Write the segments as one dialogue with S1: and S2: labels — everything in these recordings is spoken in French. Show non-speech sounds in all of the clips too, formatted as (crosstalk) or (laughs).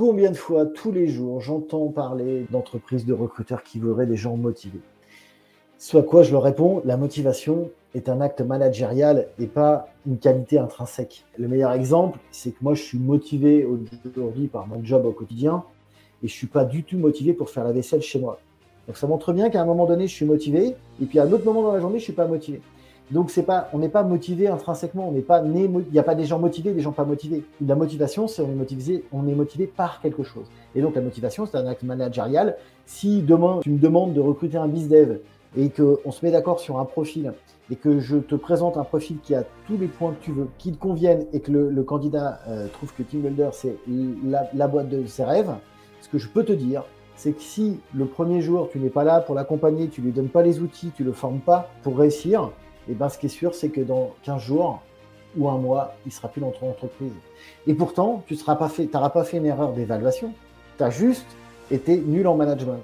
S1: Combien de fois tous les jours j'entends parler d'entreprises de recruteurs qui voudraient des gens motivés? Soit quoi je leur réponds, la motivation est un acte managérial et pas une qualité intrinsèque. Le meilleur exemple, c'est que moi je suis motivé aujourd'hui par mon job au quotidien et je suis pas du tout motivé pour faire la vaisselle chez moi. Donc ça montre bien qu'à un moment donné je suis motivé et puis à un autre moment dans la journée je suis pas motivé. Donc c'est pas, on n'est pas motivé intrinsèquement, on n'est pas né, il n'y a pas des gens motivés, des gens pas motivés. La motivation, c'est on est motivé, on est motivé par quelque chose. Et donc la motivation, c'est un acte managérial. Si demain tu me demandes de recruter un dev et qu'on se met d'accord sur un profil et que je te présente un profil qui a tous les points que tu veux, qui te conviennent et que le, candidat euh, trouve que Team Builder c'est la, la boîte de ses rêves, ce que je peux te dire, c'est que si le premier jour tu n'es pas là pour l'accompagner, tu lui donnes pas les outils, tu le formes pas pour réussir, et ben, ce qui est sûr, c'est que dans 15 jours ou un mois, il sera plus dans ton entreprise. Et pourtant, tu n'auras pas, fait, pas fait une erreur d'évaluation. Tu as juste été nul en management.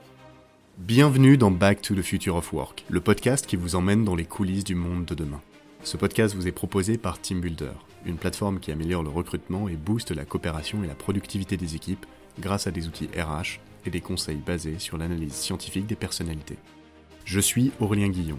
S2: Bienvenue dans Back to the Future of Work, le podcast qui vous emmène dans les coulisses du monde de demain. Ce podcast vous est proposé par Team Builder, une plateforme qui améliore le recrutement et booste la coopération et la productivité des équipes grâce à des outils RH et des conseils basés sur l'analyse scientifique des personnalités. Je suis Aurélien Guillon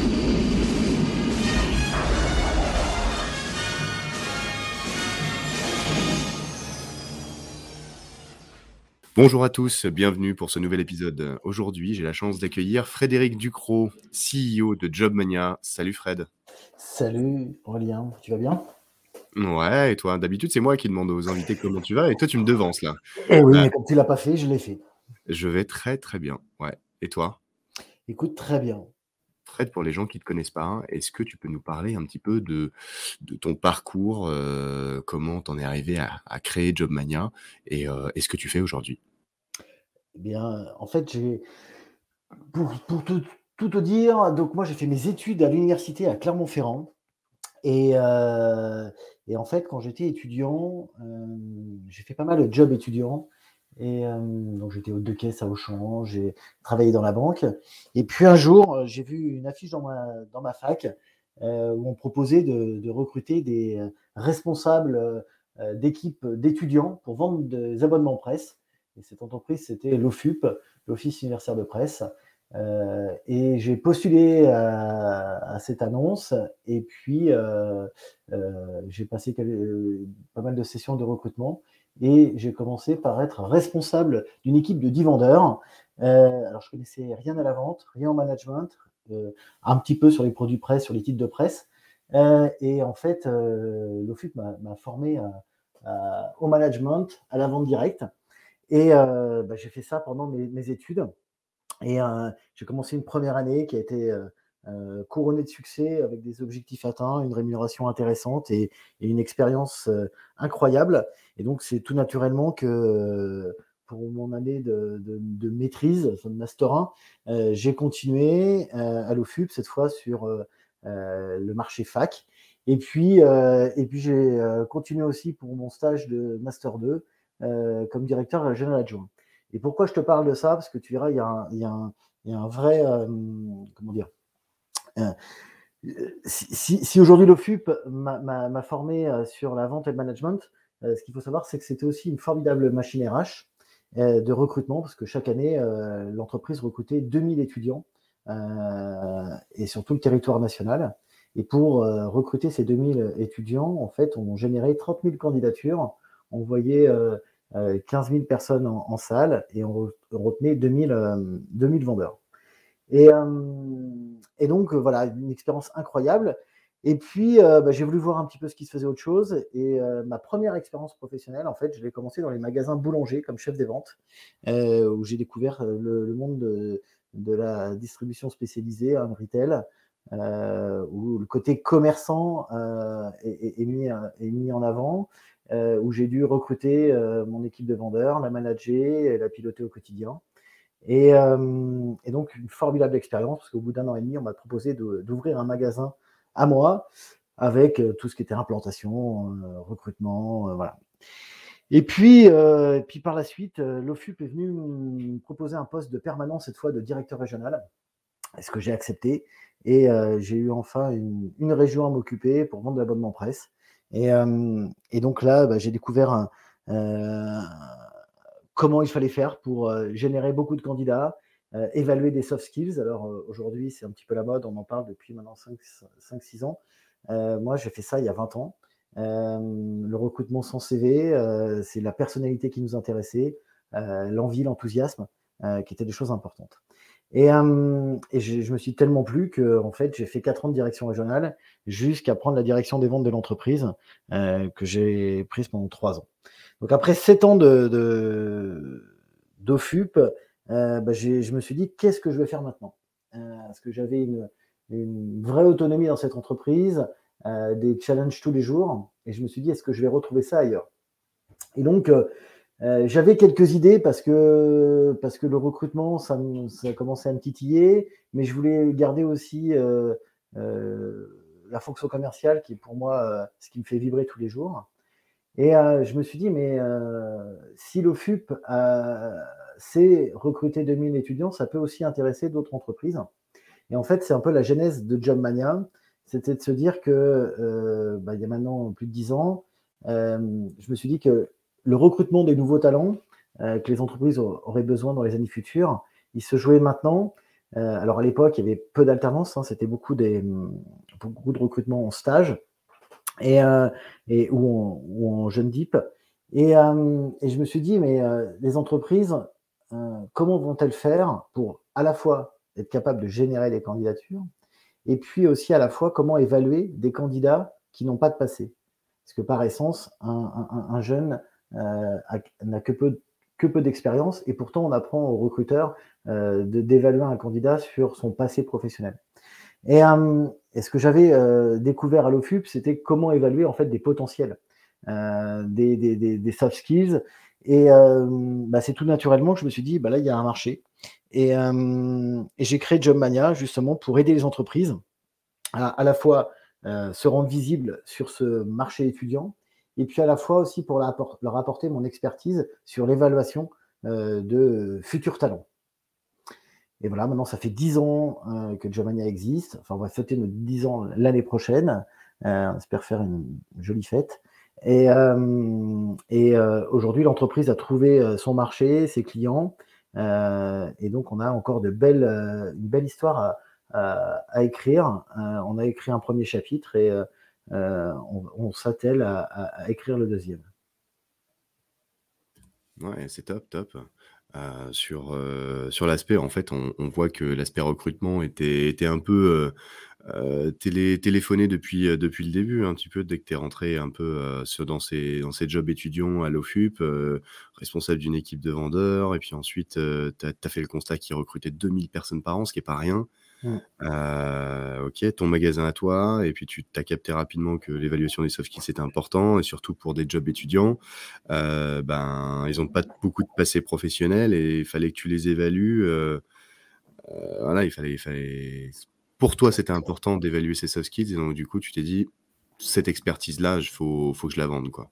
S2: Bonjour à tous, bienvenue pour ce nouvel épisode. Aujourd'hui, j'ai la chance d'accueillir Frédéric Ducrot, CEO de Jobmania. Salut Fred.
S1: Salut Aurélien, tu vas bien?
S2: Ouais, et toi? D'habitude, c'est moi qui demande aux invités comment tu vas, et toi, tu me devances là.
S1: Eh oui, mais comme tu l'as pas fait, je l'ai fait.
S2: Je vais très très bien, ouais. Et toi?
S1: Écoute, très bien.
S2: Fred, pour les gens qui ne te connaissent pas, est-ce que tu peux nous parler un petit peu de, ton parcours, euh, comment tu en es arrivé à, créer Jobmania et, euh, ce que tu fais aujourd'hui?
S1: Bien, en fait, j'ai pour, tout, te dire, donc moi j'ai fait mes études à l'université à Clermont-Ferrand. Et, euh, en fait, quand j'étais étudiant, j'ai fait pas mal de jobs étudiants. Euh, donc j'étais hôte de caisse à Auchan, j'ai travaillé dans la banque. Et puis un jour, euh, j'ai vu une affiche dans ma, fac euh, où on proposait de, recruter des responsables d'équipes d'étudiants pour vendre des abonnements presse. Et cette entreprise, c'était l'OFUP, l'Office universitaire de presse. et j'ai postulé à, cette annonce et puis j'ai passé pas mal de sessions de recrutement et j'ai commencé par être responsable d'une équipe de 10 vendeurs. Euh, alors, je connaissais rien à la vente, rien en management, euh, un petit peu sur les produits presse, sur les titres de presse. Euh, et en fait, l'OFUP m'a formé au management, à la vente directe. Et bah, j'ai fait ça pendant mes, études. Et j'ai commencé une première année qui a été euh, couronné de succès avec des objectifs atteints, une rémunération intéressante et, une expérience euh, incroyable. Et donc, c'est tout naturellement que euh, pour mon année de, maîtrise, de Master 1, j'ai continué à l'OFUP, cette fois sur le marché fac. Et puis, et puis j'ai continué aussi pour mon stage de Master 2 comme directeur général adjoint. Et pourquoi je te parle de ça? Parce que tu verras, il y a un, il y a il y a un vrai, comment dire, euh, si, si, aujourd'hui l'OFUP m'a formé euh, sur la vente et le management, euh, ce qu'il faut savoir, c'est que c'était aussi une formidable machine RH de recrutement, parce que chaque année, l'entreprise recrutait 2000 étudiants et sur tout le territoire national. Et pour recruter ces 2000 étudiants, en fait, on générait 30 000 candidatures, on voyait 15 000 personnes en, salle et on, retenait 2000, 2000 vendeurs. Et, et donc, euh, voilà, une expérience incroyable. Et puis, euh, bah, j'ai voulu voir un petit peu ce qui se faisait autre chose. Et euh, ma première expérience professionnelle, en fait, je l'ai commencé dans les magasins boulangers comme chef des ventes, où j'ai découvert le, monde de, la distribution spécialisée, un retail, où le côté commerçant est, mis, est, mis, en avant, où j'ai dû recruter mon équipe de vendeurs, la manager, et la piloter au quotidien. Et, et, donc, une formidable expérience, parce qu'au bout d'un an et demi, on m'a proposé d'ouvrir un magasin à moi, avec tout ce qui était implantation, recrutement, voilà. Et puis, euh, puis par la suite, l'OFUP est venu me proposer un poste de permanent, cette fois de directeur régional, ce que j'ai accepté? Et j'ai eu enfin une, région à m'occuper pour vendre l'abonnement presse. Et, donc là, bah, j'ai découvert comment il fallait faire pour générer beaucoup de candidats, évaluer des soft skills. Alors aujourd'hui, c'est un petit peu la mode, on en parle depuis maintenant 5-6 ans. moi, j'ai fait ça il y a 20 ans. le recrutement sans CV, c'est la personnalité qui nous intéressait, l'envie, l'enthousiasme, qui étaient des choses importantes. Et, je, me suis tellement plu que en fait, j'ai fait 4 ans de direction régionale jusqu'à prendre la direction des ventes de l'entreprise que j'ai prise pendant 3 ans. Donc après 7 ans de, d'OFUP, bah, je me suis dit qu'est-ce que je vais faire maintenant? Parce que j'avais une, une, vraie autonomie dans cette entreprise, des challenges tous les jours, et je me suis dit est-ce que je vais retrouver ça ailleurs? Et donc euh, j'avais quelques idées parce que, parce que le recrutement, ça, ça commençait à me titiller, mais je voulais garder aussi euh, euh, la fonction commerciale qui est pour moi ce qui me fait vibrer tous les jours. Et je me suis dit, mais si l'OFUP sait recruter 2000 étudiants, ça peut aussi intéresser d'autres entreprises. Et en fait, c'est un peu la genèse de Jobmania. C'était de se dire que, bah, il y a maintenant plus de 10 ans, je me suis dit que le recrutement des nouveaux talents euh, que les entreprises auraient besoin dans les années futures, il se jouait maintenant. Euh, alors à l'époque, il y avait peu d'alternance, hein, c'était beaucoup, des, beaucoup de recrutement en stage et, euh, et ou, en, jeune deep. Et, et, je me suis dit, mais les entreprises, comment vont-elles faire pour à la fois être capables de générer des candidatures et puis aussi à la fois comment évaluer des candidats qui n'ont pas de passé? Parce que par essence, un, un jeune euh, n'a que peu, que peu d'expérience et pourtant on apprend aux recruteurs euh, d'évaluer un candidat sur son passé professionnel. Et, euh, ce que j'avais découvert à l'OFUP, c'était comment évaluer en fait des potentiels, des, des, des, soft skills. Et bah, c'est tout naturellement que je me suis dit, bah, là, il y a un marché. Et, et j'ai créé Jobmania justement pour aider les entreprises à, à la fois se rendre visibles sur ce marché étudiant, et puis à la fois aussi pour leur apporter mon expertise sur l'évaluation euh, de futurs talents. Et voilà, maintenant ça fait 10 ans euh, que Jomania existe. Enfin, on va fêter nos 10 ans l'année prochaine. Euh, on espère faire une jolie fête. Et, aujourd'hui, l'entreprise a trouvé son marché, ses clients. et donc, on a encore de belles, une belle histoire à, à écrire. on a écrit un premier chapitre et euh, on, s'attelle à, écrire le deuxième.
S2: Ouais, c'est top, top. Euh, sur, euh, sur l'aspect, en fait, on, voit que l'aspect recrutement était, était un peu téléphoné depuis, depuis le début, un petit peu, dès que tu es rentré un peu dans, ces, dans ces jobs étudiants à l'OFUP, responsable d'une équipe de vendeurs, et puis ensuite, tu as, fait le constat qu'ils recrutaient 2000 personnes par an, ce qui n'est pas rien. Mmh. Euh, ok, ton magasin à toi, et puis tu as capté rapidement que l'évaluation des soft skills c'était important, et surtout pour des jobs étudiants, euh, ben ils n'ont pas beaucoup de passé professionnel et il fallait que tu les évalues. Euh, voilà, il fallait, il fallait. Pour toi, c'était important d'évaluer ces soft skills, et donc du coup, tu t'es dit cette expertise-là, il faut, faut que je la vende, quoi.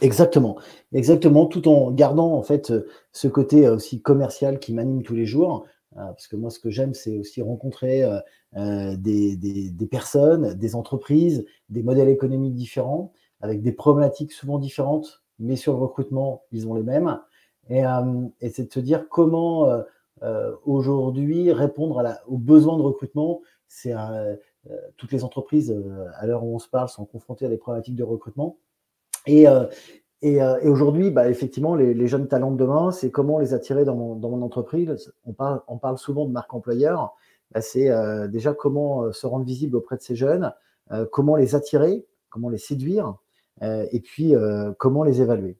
S1: Exactement, exactement, tout en gardant en fait ce côté aussi commercial qui m'anime tous les jours. Euh, parce que moi, ce que j'aime, c'est aussi rencontrer euh, euh, des, personnes, des entreprises, des modèles économiques différents, avec des problématiques souvent différentes, mais sur le recrutement, ils ont les mêmes. Et, c'est de se dire comment aujourd'hui répondre aux besoins de recrutement. C'est toutes les entreprises, à l'heure où on se parle, sont confrontées à des problématiques de recrutement. Et, et, aujourd'hui, bah, effectivement, les, jeunes talents de demain, c'est comment les attirer dans mon, entreprise. On parle, on parle, souvent de marque employeur. Bah, c'est euh, déjà comment euh, se rendre visible auprès de ces jeunes, comment les attirer, comment les séduire, et puis comment les évaluer.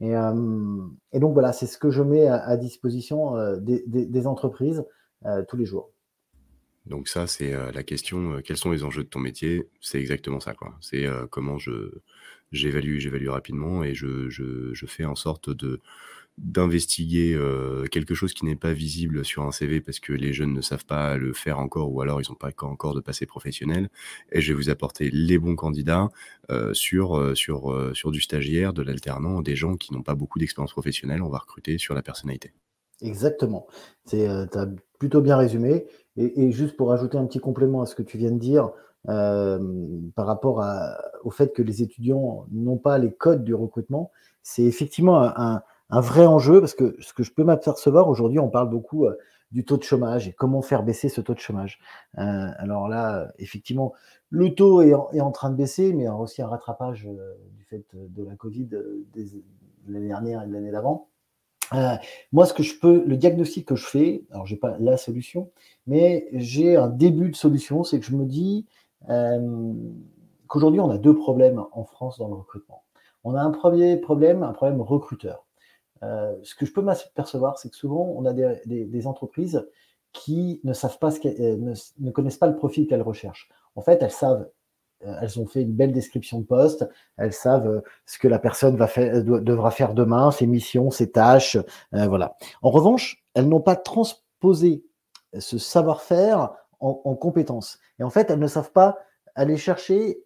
S1: Et, donc voilà, c'est ce que je mets à, disposition des, des, entreprises tous les jours.
S2: Donc ça, c'est la question, quels sont les enjeux de ton métier? C'est exactement ça. quoi. C'est comment je j'évalue, j'évalue rapidement et je, je, fais en sorte de, d'investiguer euh, quelque chose qui n'est pas visible sur un CV parce que les jeunes ne savent pas le faire encore ou alors ils n'ont pas encore de passé professionnel. Et je vais vous apporter les bons candidats euh, sur, euh, sur, sur du stagiaire, de l'alternant, des gens qui n'ont pas beaucoup d'expérience professionnelle. On va recruter sur la personnalité.
S1: Exactement. Tu as plutôt bien résumé. Et, juste pour ajouter un petit complément à ce que tu viens de dire, par rapport au fait que les étudiants n'ont pas les codes du recrutement, c'est effectivement un, vrai enjeu parce que ce que je peux m'apercevoir aujourd'hui, on parle beaucoup euh, du taux de chômage et comment faire baisser ce taux de chômage. Euh, alors là, effectivement, le taux est en, train de baisser, mais aussi un rattrapage euh, du fait de la Covid de l'année dernière et de l'année d'avant. moi, ce que je peux, le diagnostic que je fais, alors j'ai pas la solution, mais j'ai un début de solution, c'est que je me dis qu'aujourd'hui on a deux problèmes en France dans le recrutement. On a un premier problème, un problème recruteur. Euh, ce que je peux m'apercevoir, c'est que souvent, on a des, entreprises qui ne savent pas euh, ne, connaissent pas le profil qu'elles recherchent. En fait, elles savent, euh, elles ont fait une belle description de poste, elles savent ce que la personne va faire, devra faire demain, ses missions, ses tâches, voilà. En revanche, elles n'ont pas transposé ce savoir-faire en, en compétences. Et en fait, elles ne savent pas aller chercher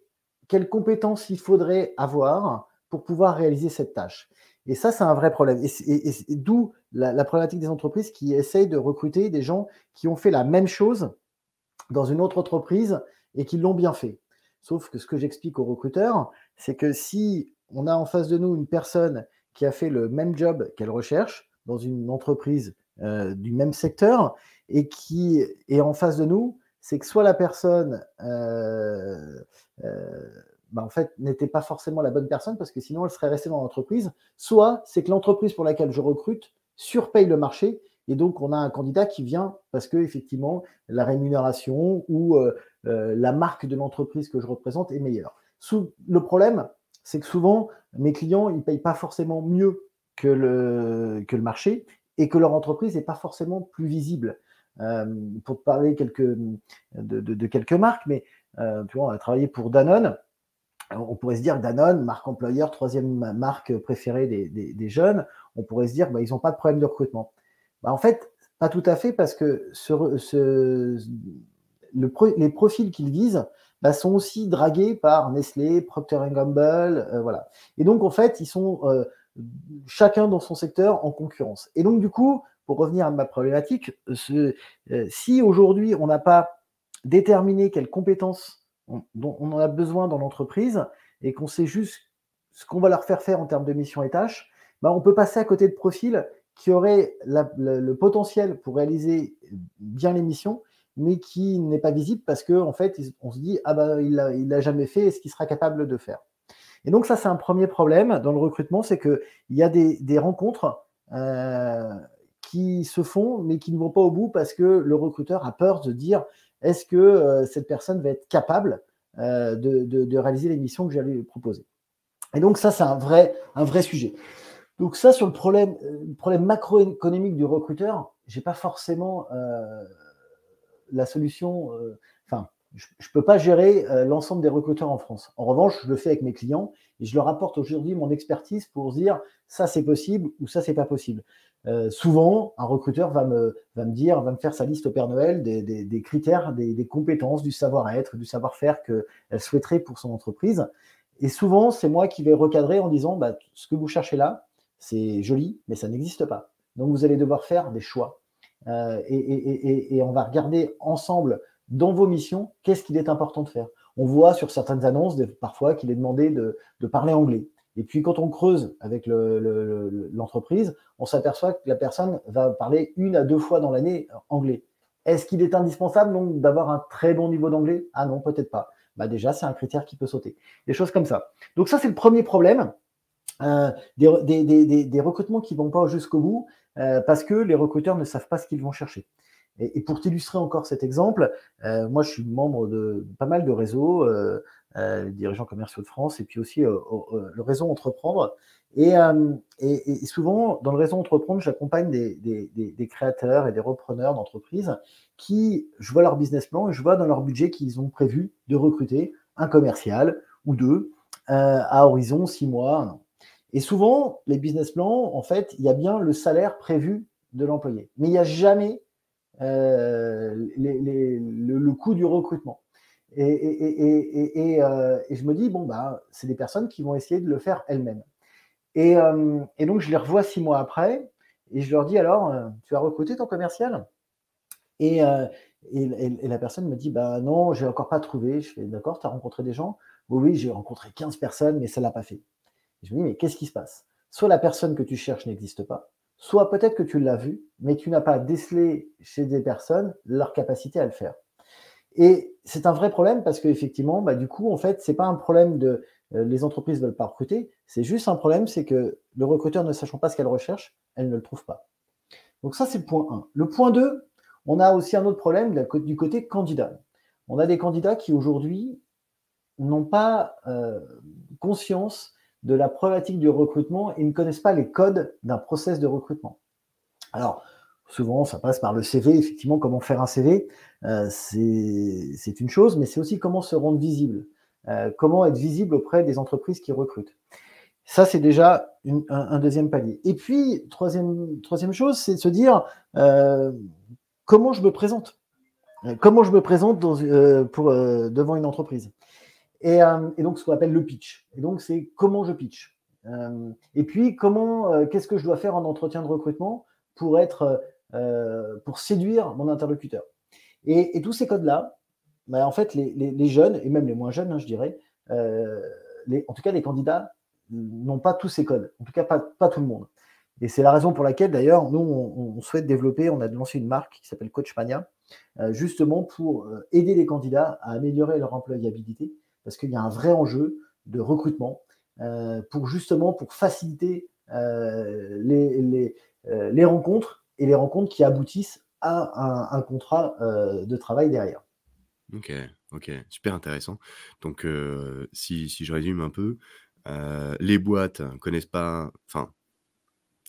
S1: quelles compétences il faudrait avoir pour pouvoir réaliser cette tâche. Et ça, c'est un vrai problème. Et, d'où la, problématique des entreprises qui essayent de recruter des gens qui ont fait la même chose dans une autre entreprise et qui l'ont bien fait. Sauf que ce que j'explique aux recruteurs, c'est que si on a en face de nous une personne qui a fait le même job qu'elle recherche dans une entreprise euh, du même secteur et qui est en face de nous, c'est que soit la personne euh, euh, bah, en fait, n'était pas forcément la bonne personne parce que sinon, elle serait restée dans l'entreprise. Soit c'est que l'entreprise pour laquelle je recrute surpaye le marché et donc on a un candidat qui vient parce que effectivement la rémunération ou la marque de l'entreprise que je représente est meilleure. Le problème, c'est que souvent mes clients ils payent pas forcément mieux que le, que le marché et que leur entreprise n'est pas forcément plus visible. Euh, pour parler de, quelques marques, mais vois, on a travaillé pour Danone on pourrait se dire Danone, marque employeur, troisième marque préférée des, jeunes, on pourrait se dire bah, ils n'ont pas de problème de recrutement. Bah, en fait, pas tout à fait parce que les profils qu'ils visent bah, sont aussi dragués par Nestlé, Procter Gamble, euh, voilà. Et donc en fait, ils sont euh, chacun dans son secteur en concurrence. Et donc du coup, pour revenir à ma problématique, euh, si aujourd'hui on n'a pas déterminé quelles compétences dont on en a besoin dans l'entreprise et qu'on sait juste ce qu'on va leur faire faire en termes de missions et tâches, bah, on peut passer à côté de profils qui auraient le, potentiel pour réaliser bien les missions, mais qui n'est pas visible parce qu'en en fait, on se dit ah bah il l'a jamais fait, est-ce qu'il sera capable de faire Et donc ça, c'est un premier problème dans le recrutement, c'est qu'il y a des, rencontres euh, qui se font, mais qui ne vont pas au bout parce que le recruteur a peur de dire est-ce que euh, cette personne va être capable euh, de, réaliser les missions que j'allais lui proposer Et donc ça, c'est un vrai, un vrai sujet. Donc ça, sur le problème, problème macroéconomique du recruteur, je n'ai pas forcément la solution. Je ne peux pas gérer l'ensemble des recruteurs en France. En revanche, je le fais avec mes clients et je leur apporte aujourd'hui mon expertise pour dire ça c'est possible ou ça c'est pas possible. Euh, souvent, un recruteur va me, va me dire, va me faire sa liste au Père Noël des, des, critères, des, des, compétences, du savoir-être, du savoir-faire qu'elle souhaiterait pour son entreprise. Et souvent, c'est moi qui vais recadrer en disant, bah, ce que vous cherchez là, c'est joli, mais ça n'existe pas. Donc, vous allez devoir faire des choix. Euh, et, et, et, on va regarder ensemble dans vos missions, qu'est-ce qu'il est important de faire? On voit sur certaines annonces, parfois, qu'il est demandé de, parler anglais. Et puis quand on creuse avec l'entreprise, on s'aperçoit que la personne va parler une à deux fois dans l'année anglais. Est-ce qu'il est indispensable d'avoir un très bon niveau d'anglais? Ah non, peut-être pas. Bah déjà, c'est un critère qui peut sauter. Des choses comme ça. Donc ça, c'est le premier problème. Euh, des, recrutements qui ne vont pas jusqu'au bout euh, parce que les recruteurs ne savent pas ce qu'ils vont chercher. Et, pour t'illustrer encore cet exemple, euh, moi je suis membre de pas mal de réseaux, euh, euh, dirigeants commerciaux de France, et puis aussi le réseau Entreprendre. Et, souvent, dans le réseau Entreprendre, j'accompagne des, créateurs et des repreneurs d'entreprises qui, je vois leur business plan et je vois dans leur budget qu'ils ont prévu de recruter un commercial ou deux à horizon six mois. Et souvent, les business plans, en fait, il y a bien le salaire prévu de l'employé. Mais il n'y a jamais euh, le, coût du recrutement. Et, je me dis, bon, bah, c'est des personnes qui vont essayer de le faire elles-mêmes. Et, donc, je les revois six mois après et je leur dis, alors, tu as recruté ton commercial? Et, la personne me dit, bah non, j'ai encore pas trouvé. Je fais, d'accord, tu as rencontré des gens? Oui, oui, j'ai rencontré 15 personnes, mais ça l'a pas fait. je me dis, mais qu'est-ce qui se passe? Soit la personne que tu cherches n'existe pas, soit peut-être que tu l'as vu, mais tu n'as pas décelé chez des personnes leur capacité à le faire. Et c'est un vrai problème parce qu'effectivement, bah, du coup, en fait, c'est pas un problème de euh, les entreprises ne veulent pas recruter, c'est juste un problème, c'est que le recruteur ne sachant pas ce qu'elle recherche, elle ne le trouve pas. Donc ça, c'est le point 1. Le point 2, on a aussi un autre problème du côté candidat. On a des candidats qui aujourd'hui n'ont pas euh, conscience de la problématique du recrutement et ne connaissent pas les codes d'un process de recrutement. Alors, souvent, ça passe par le CV, effectivement, comment faire un CV, euh, c'est une chose, mais c'est aussi comment se rendre visible, euh, comment être visible auprès des entreprises qui recrutent. Ça, c'est déjà un, deuxième palier. Et puis, troisième, chose, c'est de se dire euh, comment je me présente. Comment je me présente devant une entreprise. Et, et donc, ce qu'on appelle le pitch. Et donc, c'est comment je pitch. et puis, comment, qu'est-ce que je dois faire en entretien de recrutement pour être euh, pour séduire mon interlocuteur. Et, tous ces codes-là, bah, en fait, les, jeunes, et même les moins jeunes, hein, je dirais, euh, en tout cas les candidats, n'ont pas tous ces codes, en tout cas pas, tout le monde. Et c'est la raison pour laquelle, d'ailleurs, nous, on, souhaite développer, on a lancé une marque qui s'appelle Coachmania, euh, justement pour aider les candidats à améliorer leur employabilité, parce qu'il y a un vrai enjeu de recrutement, pour justement pour faciliter les, les rencontres et les rencontres qui aboutissent à un, contrat euh, de travail derrière.
S2: Ok, ok, super intéressant. Donc, euh, si, si, je résume un peu, euh, les boîtes connaissent pas, enfin,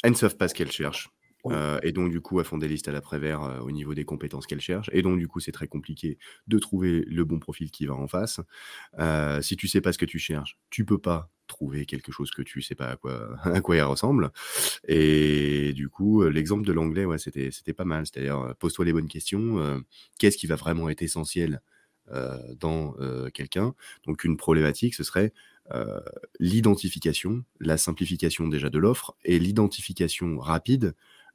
S2: elles ne savent pas ce qu'elles cherchent. Euh, et donc, du coup, elles font des listes à l'après-vert euh, au niveau des compétences qu'elles cherchent. Et donc, du coup, c'est très compliqué de trouver le bon profil qui va en face. Euh, si tu sais pas ce que tu cherches, tu peux pas trouver quelque chose que tu sais pas à quoi, (laughs) à il ressemble. Et du coup, l'exemple de l'anglais, ouais, c'était, c'était pas mal. C'est-à-dire, pose-toi les bonnes questions. qu'est-ce qui va vraiment être essentiel dans quelqu'un? Donc, une problématique, ce serait l'identification, la simplification déjà de l'offre et l'identification rapide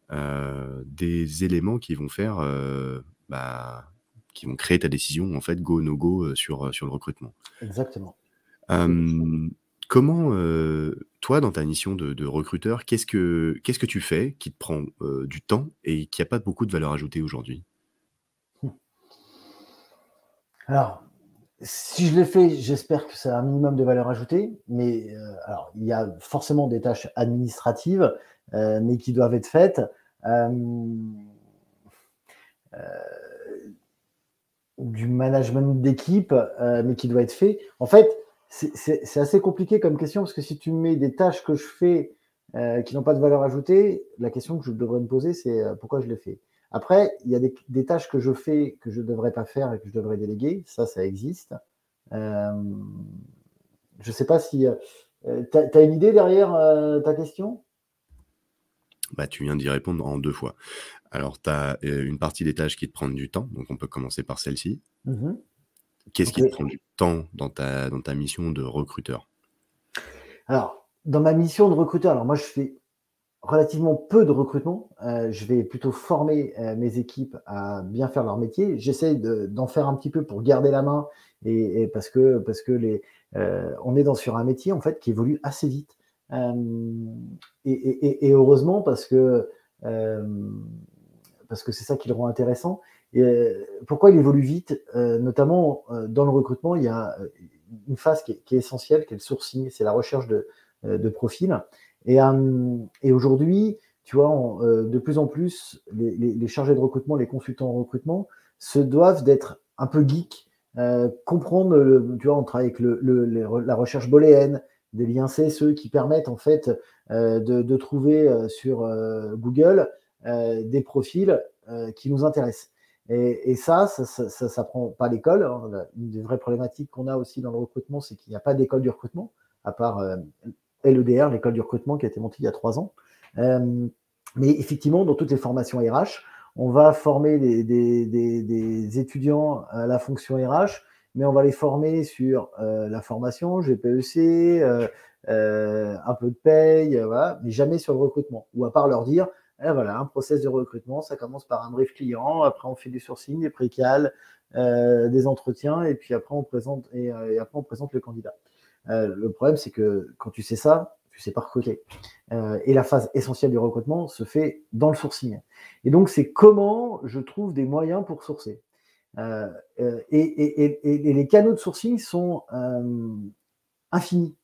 S2: des éléments qui vont faire, euh, bah, qui vont créer ta décision, en fait, go, no go euh, sur, sur le recrutement.
S1: Exactement.
S2: comment, toi, dans ta mission de, recruteur, qu'est-ce que, qu'est-ce que tu fais qui te prend du temps et qui n'a pas beaucoup de valeur ajoutée aujourd'hui?
S1: Hum. Alors, si je l'ai fait, j'espère que ça a un minimum de valeur ajoutée, mais alors, il y a forcément des tâches administratives, mais qui doivent être faites. Euh, euh, du management d'équipe, euh, mais qui doit être fait. En fait, c'est assez compliqué comme question parce que si tu mets des tâches que je fais qui n'ont pas de valeur ajoutée, la question que je devrais me poser, c'est pourquoi je les fais. Après, il y a des, tâches que je fais que je ne devrais pas faire et que je devrais déléguer. Ça, ça existe. je ne sais pas si. tu as, une idée derrière ta question?
S2: Bah, tu viens d'y répondre en deux fois. Alors, tu as une partie des tâches qui te prennent du temps, donc on peut commencer par celle-ci. Mmh Qu'est-ce qui te prend du temps dans ta, dans ta mission de recruteur?
S1: Alors, dans ma mission de recruteur, alors moi je fais relativement peu de recrutement. je vais plutôt former mes équipes à bien faire leur métier. J'essaie d'en faire un petit peu pour garder la main et, parce que, parce que les, on est dans, sur un métier en fait qui évolue assez vite. Euh, et, heureusement parce que euh, parce que c'est ça qui le rend intéressant. Et euh, pourquoi il évolue vite, notamment dans le recrutement, il y a une phase qui est, essentielle, qui est le sourcing, c'est la recherche de, de profils. Et, aujourd'hui, tu vois, de plus en plus, les, chargés de recrutement, les consultants en recrutement, se doivent d'être un peu geeks, comprendre, tu vois, on travaille avec la recherche booléenne, des liens CSE qui permettent en fait euh, de, trouver euh, sur euh, Google des profils qui nous intéressent. Et, ça, ça, ça, prend pas l'école. Hein. Une des vraies problématiques qu'on a aussi dans le recrutement, c'est qu'il n'y a pas d'école du recrutement, à part LEDR, l'école du recrutement qui a été montée il y a trois ans. mais effectivement, dans toutes les formations RH, on va former des, étudiants à la fonction RH, mais on va les former sur la formation, GPEC, un peu de paye, mais jamais sur le recrutement. Ou à part leur dire, eh, voilà, un process de recrutement, ça commence par un brief client, après on fait du sourcing, des précales, euh, des entretiens, et puis après on présente, et, euh, le candidat. Euh, le problème, c'est que quand tu sais ça, tu sais pas recruter. et la phase essentielle du recrutement se fait dans le sourcing. Et donc, c'est comment je trouve des moyens pour sourcer. Et, les canaux de sourcing sont infinis.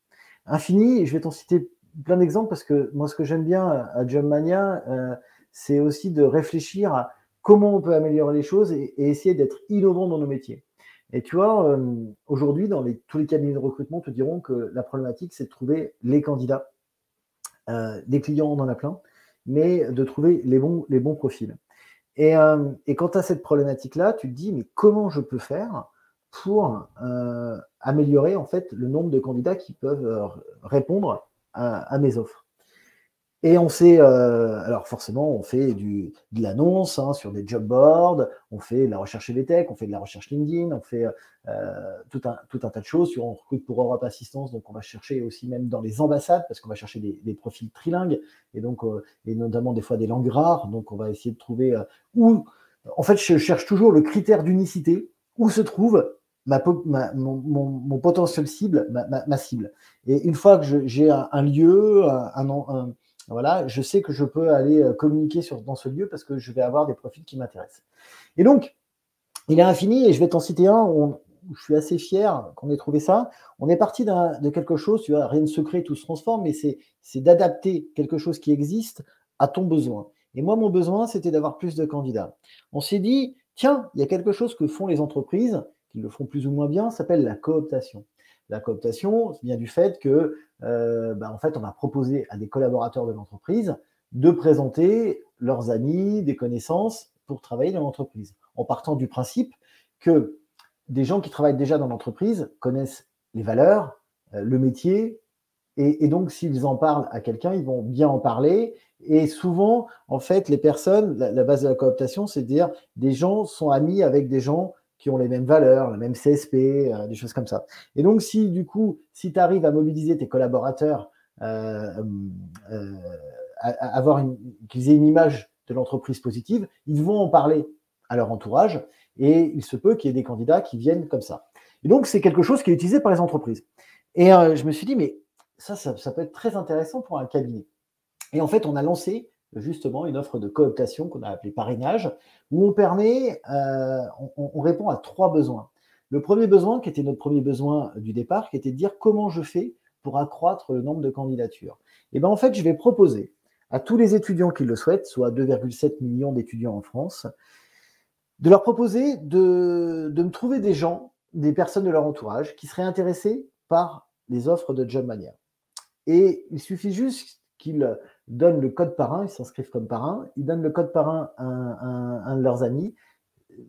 S1: Infinis, et je vais t'en citer plein d'exemples parce que moi, ce que j'aime bien à Jumpmania, euh, c'est aussi de réfléchir à comment on peut améliorer les choses et, essayer d'être innovant dans nos métiers. Et tu vois, euh, aujourd'hui, dans les, tous les cabinets de recrutement te diront que la problématique, c'est de trouver les candidats. Euh, des clients, on en a plein, mais de trouver les bons, les bons profils. Et, et quant à cette problématique-là, tu te dis, mais comment je peux faire pour améliorer en fait le nombre de candidats qui peuvent répondre à, mes offres? Et on sait, euh, alors forcément, on fait de l'annonce hein, sur des job boards, on fait de la recherche tech, on fait de la recherche LinkedIn, on fait euh, tout, un, un tas de choses. On recrute pour Europe Assistance, donc on va chercher aussi même dans les ambassades, parce qu'on va chercher des, profils trilingues, et donc euh, notamment des fois des langues rares. Donc on va essayer de trouver où, en fait, je cherche toujours le critère d'unicité, où se trouve ma, mon, potentiel cible, ma, cible. Et une fois que j'ai un, lieu, un, voilà, je sais que je peux aller euh, communiquer sur, dans ce lieu parce que je vais avoir des profils qui m'intéressent. Et donc, il est infini, et je vais t'en citer un où je suis assez fier qu'on ait trouvé ça. On est parti de quelque chose, tu vois, rien de secret, tout se transforme, mais c'est d'adapter quelque chose qui existe à ton besoin. Et moi, mon besoin, c'était d'avoir plus de candidats. On s'est dit, tiens, il y a quelque chose que font les entreprises qui le font plus ou moins bien, s'appelle la cooptation. La cooptation vient du fait que, euh, bah, en fait, on a proposé à des collaborateurs de l'entreprise de présenter leurs amis, des connaissances pour travailler dans l'entreprise, en partant du principe que des gens qui travaillent déjà dans l'entreprise connaissent les valeurs, euh, le métier, et, donc s'ils en parlent à quelqu'un, ils vont bien en parler. Et souvent, en fait, les personnes, la, la base de la cooptation, c'est de dire des gens sont amis avec des gens qui ont les mêmes valeurs, la même CSP, euh, des choses comme ça. Et donc, si du coup, si tu arrives à mobiliser tes collaborateurs, euh, euh, à, avoir qu'ils aient une image de l'entreprise positive, ils vont en parler à leur entourage et il se peut qu'il y ait des candidats qui viennent comme ça. Et donc, c'est quelque chose qui est utilisé par les entreprises. Et je me suis dit, mais ça, ça, peut être très intéressant pour un cabinet. Et en fait, on a lancé justement une offre de cooptation qu'on a appelée parrainage, où on permet, euh, on, répond à trois besoins. Le premier besoin, qui était notre premier besoin du départ, qui était de dire comment je fais pour accroître le nombre de candidatures. Et bien en fait, je vais proposer à tous les étudiants qui le souhaitent, soit 2,7 millions d'étudiants en France, de leur proposer de, de me trouver des gens, des personnes de leur entourage qui seraient intéressés par les offres de Job Mania. Et il suffit juste qu'ils donnent le code parrain, ils s'inscrivent comme parrain, ils donnent le code parrain à un, de leurs amis,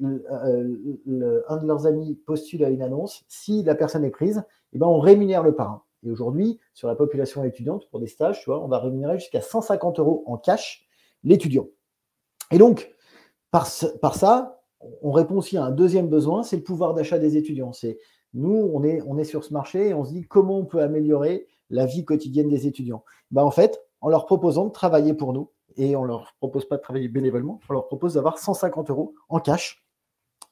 S1: euh, un de leurs amis postule à une annonce, si la personne est prise, eh ben on rémunère le parrain. Et aujourd'hui, sur la population étudiante, pour des stages, tu vois, on va rémunérer jusqu'à 150 euros en cash l'étudiant. Et donc, par, par, ça, on répond aussi à un deuxième besoin, c'est le pouvoir d'achat des étudiants. C'est nous, on est, on est sur ce marché et on se dit comment on peut améliorer la vie quotidienne des étudiants. Ben, en fait, en leur proposant de travailler pour nous. Et on ne leur propose pas de travailler bénévolement, on leur propose d'avoir 150 euros en cash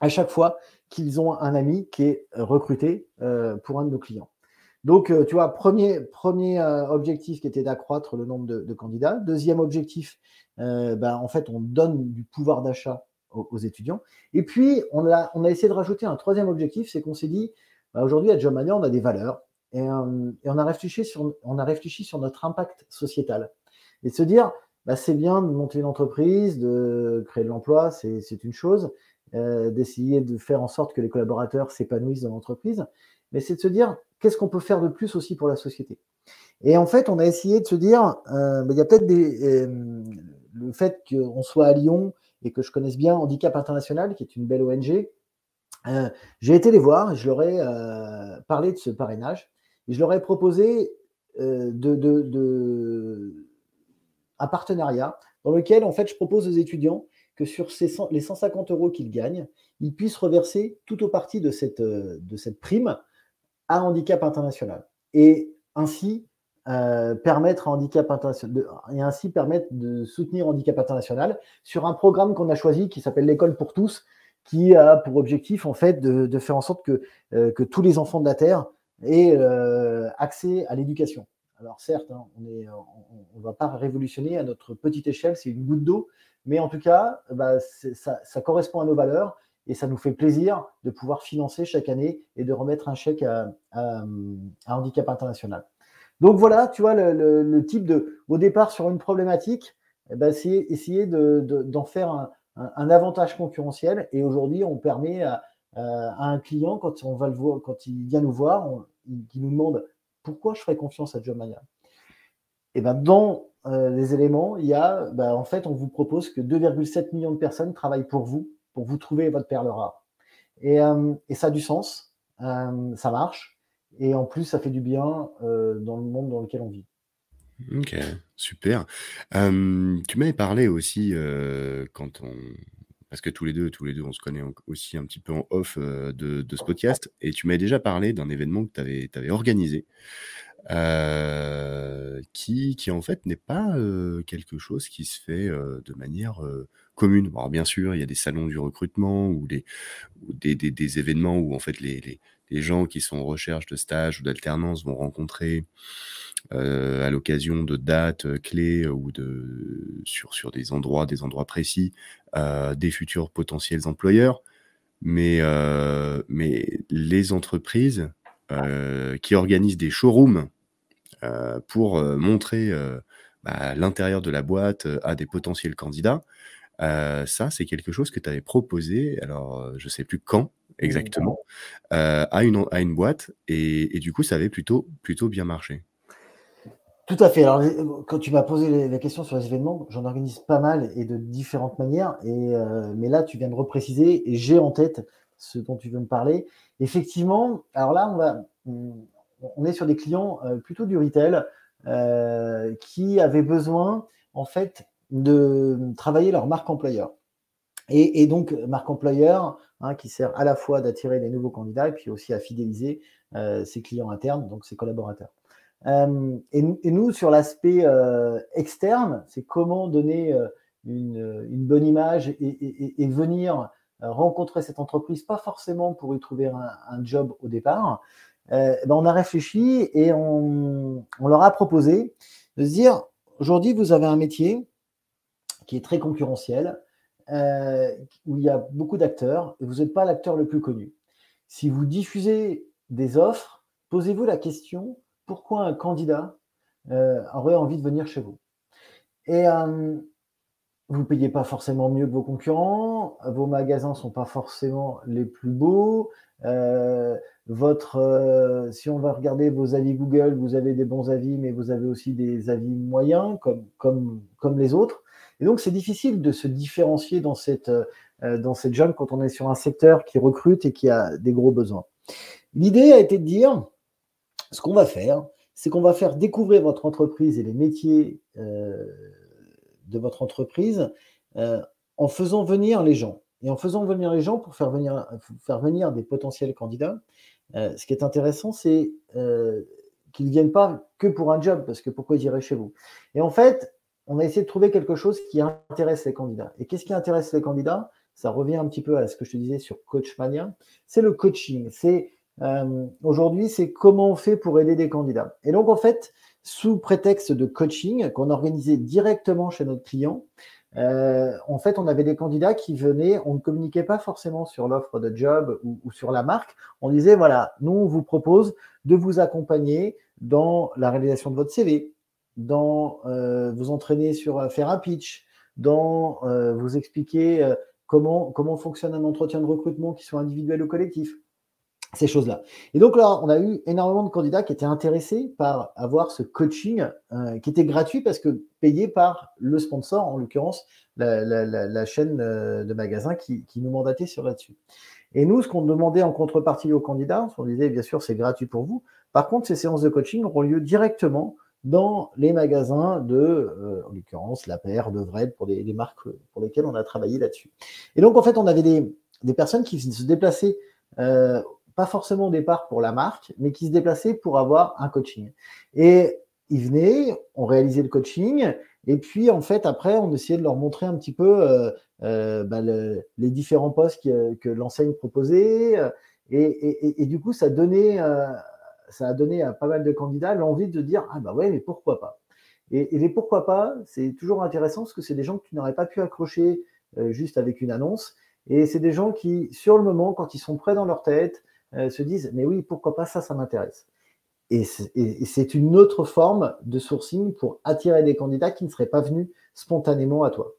S1: à chaque fois qu'ils ont un ami qui est euh, recruté euh, pour un de nos clients. Donc, euh, tu vois, premier, premier objectif qui était d'accroître le nombre de, candidats. Deuxième objectif, ben, en fait, on donne du pouvoir d'achat aux, étudiants. Et puis, on a, essayé de rajouter un troisième objectif, c'est qu'on s'est dit, ben, aujourd'hui, à Job on a des valeurs. Euh, et, on, a réfléchi sur, on a réfléchi sur notre impact sociétal. Et se dire, bah, c'est bien de monter une entreprise, de créer de l'emploi, c'est une chose, euh, d'essayer de faire en sorte que les collaborateurs s'épanouissent dans l'entreprise, mais c'est de se dire, qu'est-ce qu'on peut faire de plus aussi pour la société? Et en fait, on a essayé de se dire, euh, bah, il y a peut-être le fait qu'on soit à Lyon et que je connaisse bien Handicap International, qui est une belle ONG, j'ai été les voir et je leur ai parlé de ce parrainage. Je leur ai proposé de, un partenariat dans lequel je propose aux étudiants que sur les 150 euros qu'ils gagnent, ils puissent reverser tout au parti de cette, de cette prime à handicap international. Et ainsi, euh, permettre à handicap international et ainsi permettre de soutenir handicap international sur un programme qu'on a choisi qui s'appelle l'école pour tous qui a pour objectif en fait de, faire en sorte euh, que tous les enfants de la terre aient euh, accès à l'éducation. Alors certes, hein, on ne on, va pas révolutionner à notre petite échelle, c'est une goutte d'eau, mais en tout cas, bah, ça, correspond à nos valeurs et ça nous fait plaisir de pouvoir financer chaque année et de remettre un chèque à, handicap international. Donc voilà, tu vois, le, type de, au départ, sur une problématique, eh ben, essayer, d'en faire un, avantage concurrentiel. Et aujourd'hui, on permet à, un client, quand, on va le voir, quand il vient nous voir, qui nous demande pourquoi je ferais confiance à Jobmania. Et eh ben, dans euh, les éléments, il y a, ben, en fait, on vous propose que 2,7 millions de personnes travaillent pour vous, pour vous trouver votre perle rare. Et, euh, ça a du sens, euh, ça marche. Et en plus, ça fait du bien dans le monde dans lequel on vit.
S2: OK, super. tu m'avais parlé aussi, quand on parce que tous les deux tous les deux, on se connaît aussi un petit peu en off, de ce podcast et tu m'avais déjà parlé d'un événement que tu avais avais organisé, qui qui en fait n'est pas, quelque chose qui se fait, de manière, commune. alors bien sûr, il y a des salons du recrutement ou des des des événements où en fait les les les gens qui sont en recherche de stage ou d'alternance vont rencontrer euh, à l'occasion de dates euh, clés ou de sur, sur des endroits, des endroits précis, euh, des futurs potentiels employeurs. Mais, mais les entreprises qui organisent des showrooms pour montrer bah, l'intérieur de la boîte à des potentiels candidats, ça, c'est quelque chose que tu avais proposé, alors je ne sais plus quand, exactement, euh, à, une, à une boîte. Et, du coup, ça avait plutôt, plutôt bien marché.
S1: Tout à fait. Alors, quand tu m'as posé la question sur les événements, j'en organise pas mal et de différentes manières. Et, euh, mais là, tu viens de repréciser et j'ai en tête ce dont tu veux me parler. Effectivement, alors là, on, va, on est sur des clients euh, plutôt du retail qui avaient besoin, en fait, de travailler leur marque employeur. Et, donc, marque employeur, hein, qui sert à la fois d'attirer des nouveaux candidats et puis aussi à fidéliser euh, ses clients internes, donc ses collaborateurs. Euh, et, nous, sur l'aspect euh, externe, c'est comment donner une, bonne image et, venir rencontrer cette entreprise, pas forcément pour y trouver un, job au départ. Ben on a réfléchi et on, on leur a proposé de se dire, aujourd'hui, vous avez un métier qui est très concurrentiel, euh, où il y a beaucoup d'acteurs et vous n'êtes pas l'acteur le plus connu. Si vous diffusez des offres, posez-vous la question pourquoi un candidat euh, aurait envie de venir chez vous? Et euh, vous ne payez pas forcément mieux que vos concurrents, vos magasins ne sont pas forcément les plus beaux. votre, si on va regarder vos avis Google, vous avez des bons avis, mais vous avez aussi des avis moyens comme, comme, comme les autres. Et donc, c'est difficile de se différencier dans cette, euh, dans cette jeune quand on est sur un secteur qui recrute et qui a des gros besoins. L'idée a été de dire, ce qu'on va faire, c'est qu'on va faire découvrir votre entreprise et les métiers euh, de votre entreprise euh, en faisant venir les gens. Et en faisant venir les gens pour faire venir, faire venir des potentiels candidats, ce qui est intéressant, c'est qu'ils ne viennent pas que pour un job, parce que pourquoi ils iraient chez vous? Et en fait, on a essayé de trouver quelque chose qui intéresse les candidats. Et qu'est-ce qui intéresse les candidats? Ça revient un petit peu à ce que je te disais sur Coachmania. C'est le coaching. C'est euh, aujourd'hui, c'est comment on fait pour aider des candidats. Et donc, en fait, sous prétexte de coaching qu'on organisait directement chez notre client, euh, en fait, on avait des candidats qui venaient, on ne communiquait pas forcément sur l'offre de job ou, ou, sur la marque. On disait, voilà, nous, on vous propose de vous accompagner dans la réalisation de votre CV, dans euh, vous entraîner sur euh, faire un pitch, dans euh, vous expliquer comment, fonctionne un entretien de recrutement qui soit individuel ou collectif. ces choses-là. Et donc là, on a eu énormément de candidats qui étaient intéressés par avoir ce coaching qui était gratuit parce que payé par le sponsor, en l'occurrence la, chaîne de magasins qui, nous mandatait sur là-dessus. Et nous, ce qu'on demandait en contrepartie aux candidats, on disait bien sûr c'est gratuit pour vous. Par contre, ces séances de coaching auront lieu directement dans les magasins de, euh, en l'occurrence, La Paire, de Vred, pour les, marques pour lesquelles on a travaillé là-dessus. Et donc, en fait, on avait des, personnes qui se déplaçaient pas forcément au départ pour la marque, mais qui se déplaçaient pour avoir un coaching. Et ils venaient, on réalisait le coaching, et puis en fait après on essayait de leur montrer un petit peu euh, euh, bah, les différents postes que, l'enseigne proposait, et, du coup ça donnait, euh, ça a donné à pas mal de candidats l'envie de dire ah bah ouais mais pourquoi pas? Et, les pourquoi pas, c'est toujours intéressant parce que c'est des gens que tu n'aurais pas pu accrocher juste avec une annonce. Et c'est des gens qui, sur le moment, quand ils sont prêts dans leur tête, euh, se disent mais oui, pourquoi pas ça, ça m'intéresse. Et c'est une autre forme de sourcing pour attirer des candidats qui ne seraient pas venus spontanément à toi.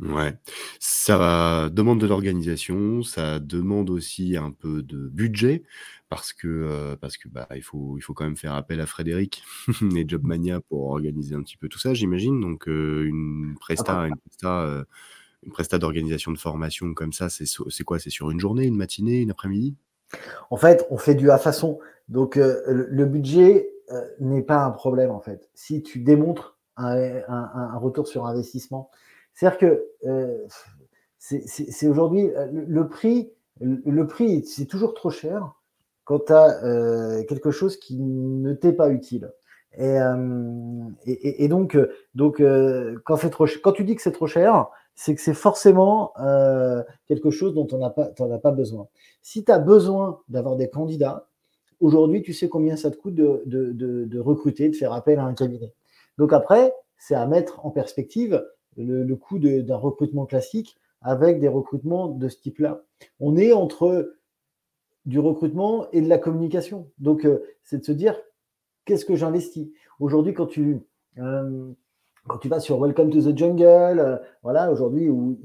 S2: Ouais, ça demande de l'organisation, ça demande aussi un peu de budget parce que euh, parce que bah il faut il faut quand même faire appel à Frédéric (laughs) et Jobmania pour organiser un petit peu tout ça, j'imagine. Donc euh, une presta, une presta, une presta d'organisation de formation comme ça, c'est c'est quoi? C'est sur une journée, une matinée, une après-midi?
S1: En fait, on fait du à façon. Donc, euh, le budget euh, n'est pas un problème, en fait. Si tu démontres un, retour sur investissement. C'est-à-dire que euh, c'est aujourd'hui le, prix, le, prix, c'est toujours trop cher quand tu as quelque chose qui ne t'est pas utile. Et, donc, donc quand, trop, quand tu dis que c'est trop cher, c'est que c'est forcément quelque chose dont on n'a pas, pas besoin. Si tu as besoin d'avoir des candidats, aujourd'hui, tu sais combien ça te coûte de, recruter, de faire appel à un cabinet. Donc après, c'est à mettre en perspective le, coût d'un recrutement classique avec des recrutements de ce type-là. On est entre du recrutement et de la communication. Donc, euh, c'est de se dire, qu'est-ce que j'investis? Aujourd'hui, quand tu, euh, quand tu vas sur Welcome to the Jungle, euh, voilà, aujourd'hui où,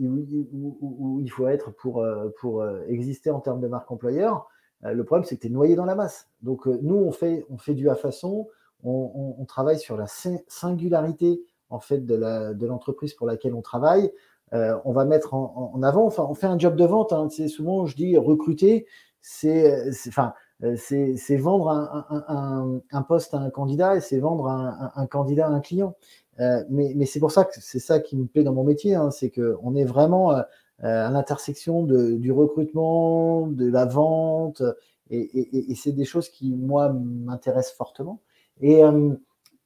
S1: il faut être pour, pour exister en termes de marque employeur, le problème c'est que tu es noyé dans la masse. Donc nous, on fait, on fait du à façon, on, travaille sur la singularité en fait de l'entreprise pour laquelle on travaille. on va mettre en, avant, enfin, on fait un job de vente. Hein, souvent, je dis recruter, c'est, enfin, c'est vendre un, poste à un candidat et c'est vendre un, candidat à un client. Euh, mais, c'est pour ça que c'est ça qui me plaît dans mon métier, hein, c'est qu'on est vraiment euh, à l'intersection du recrutement, de la vente, et, c'est des choses qui, moi, m'intéressent fortement. Et, euh,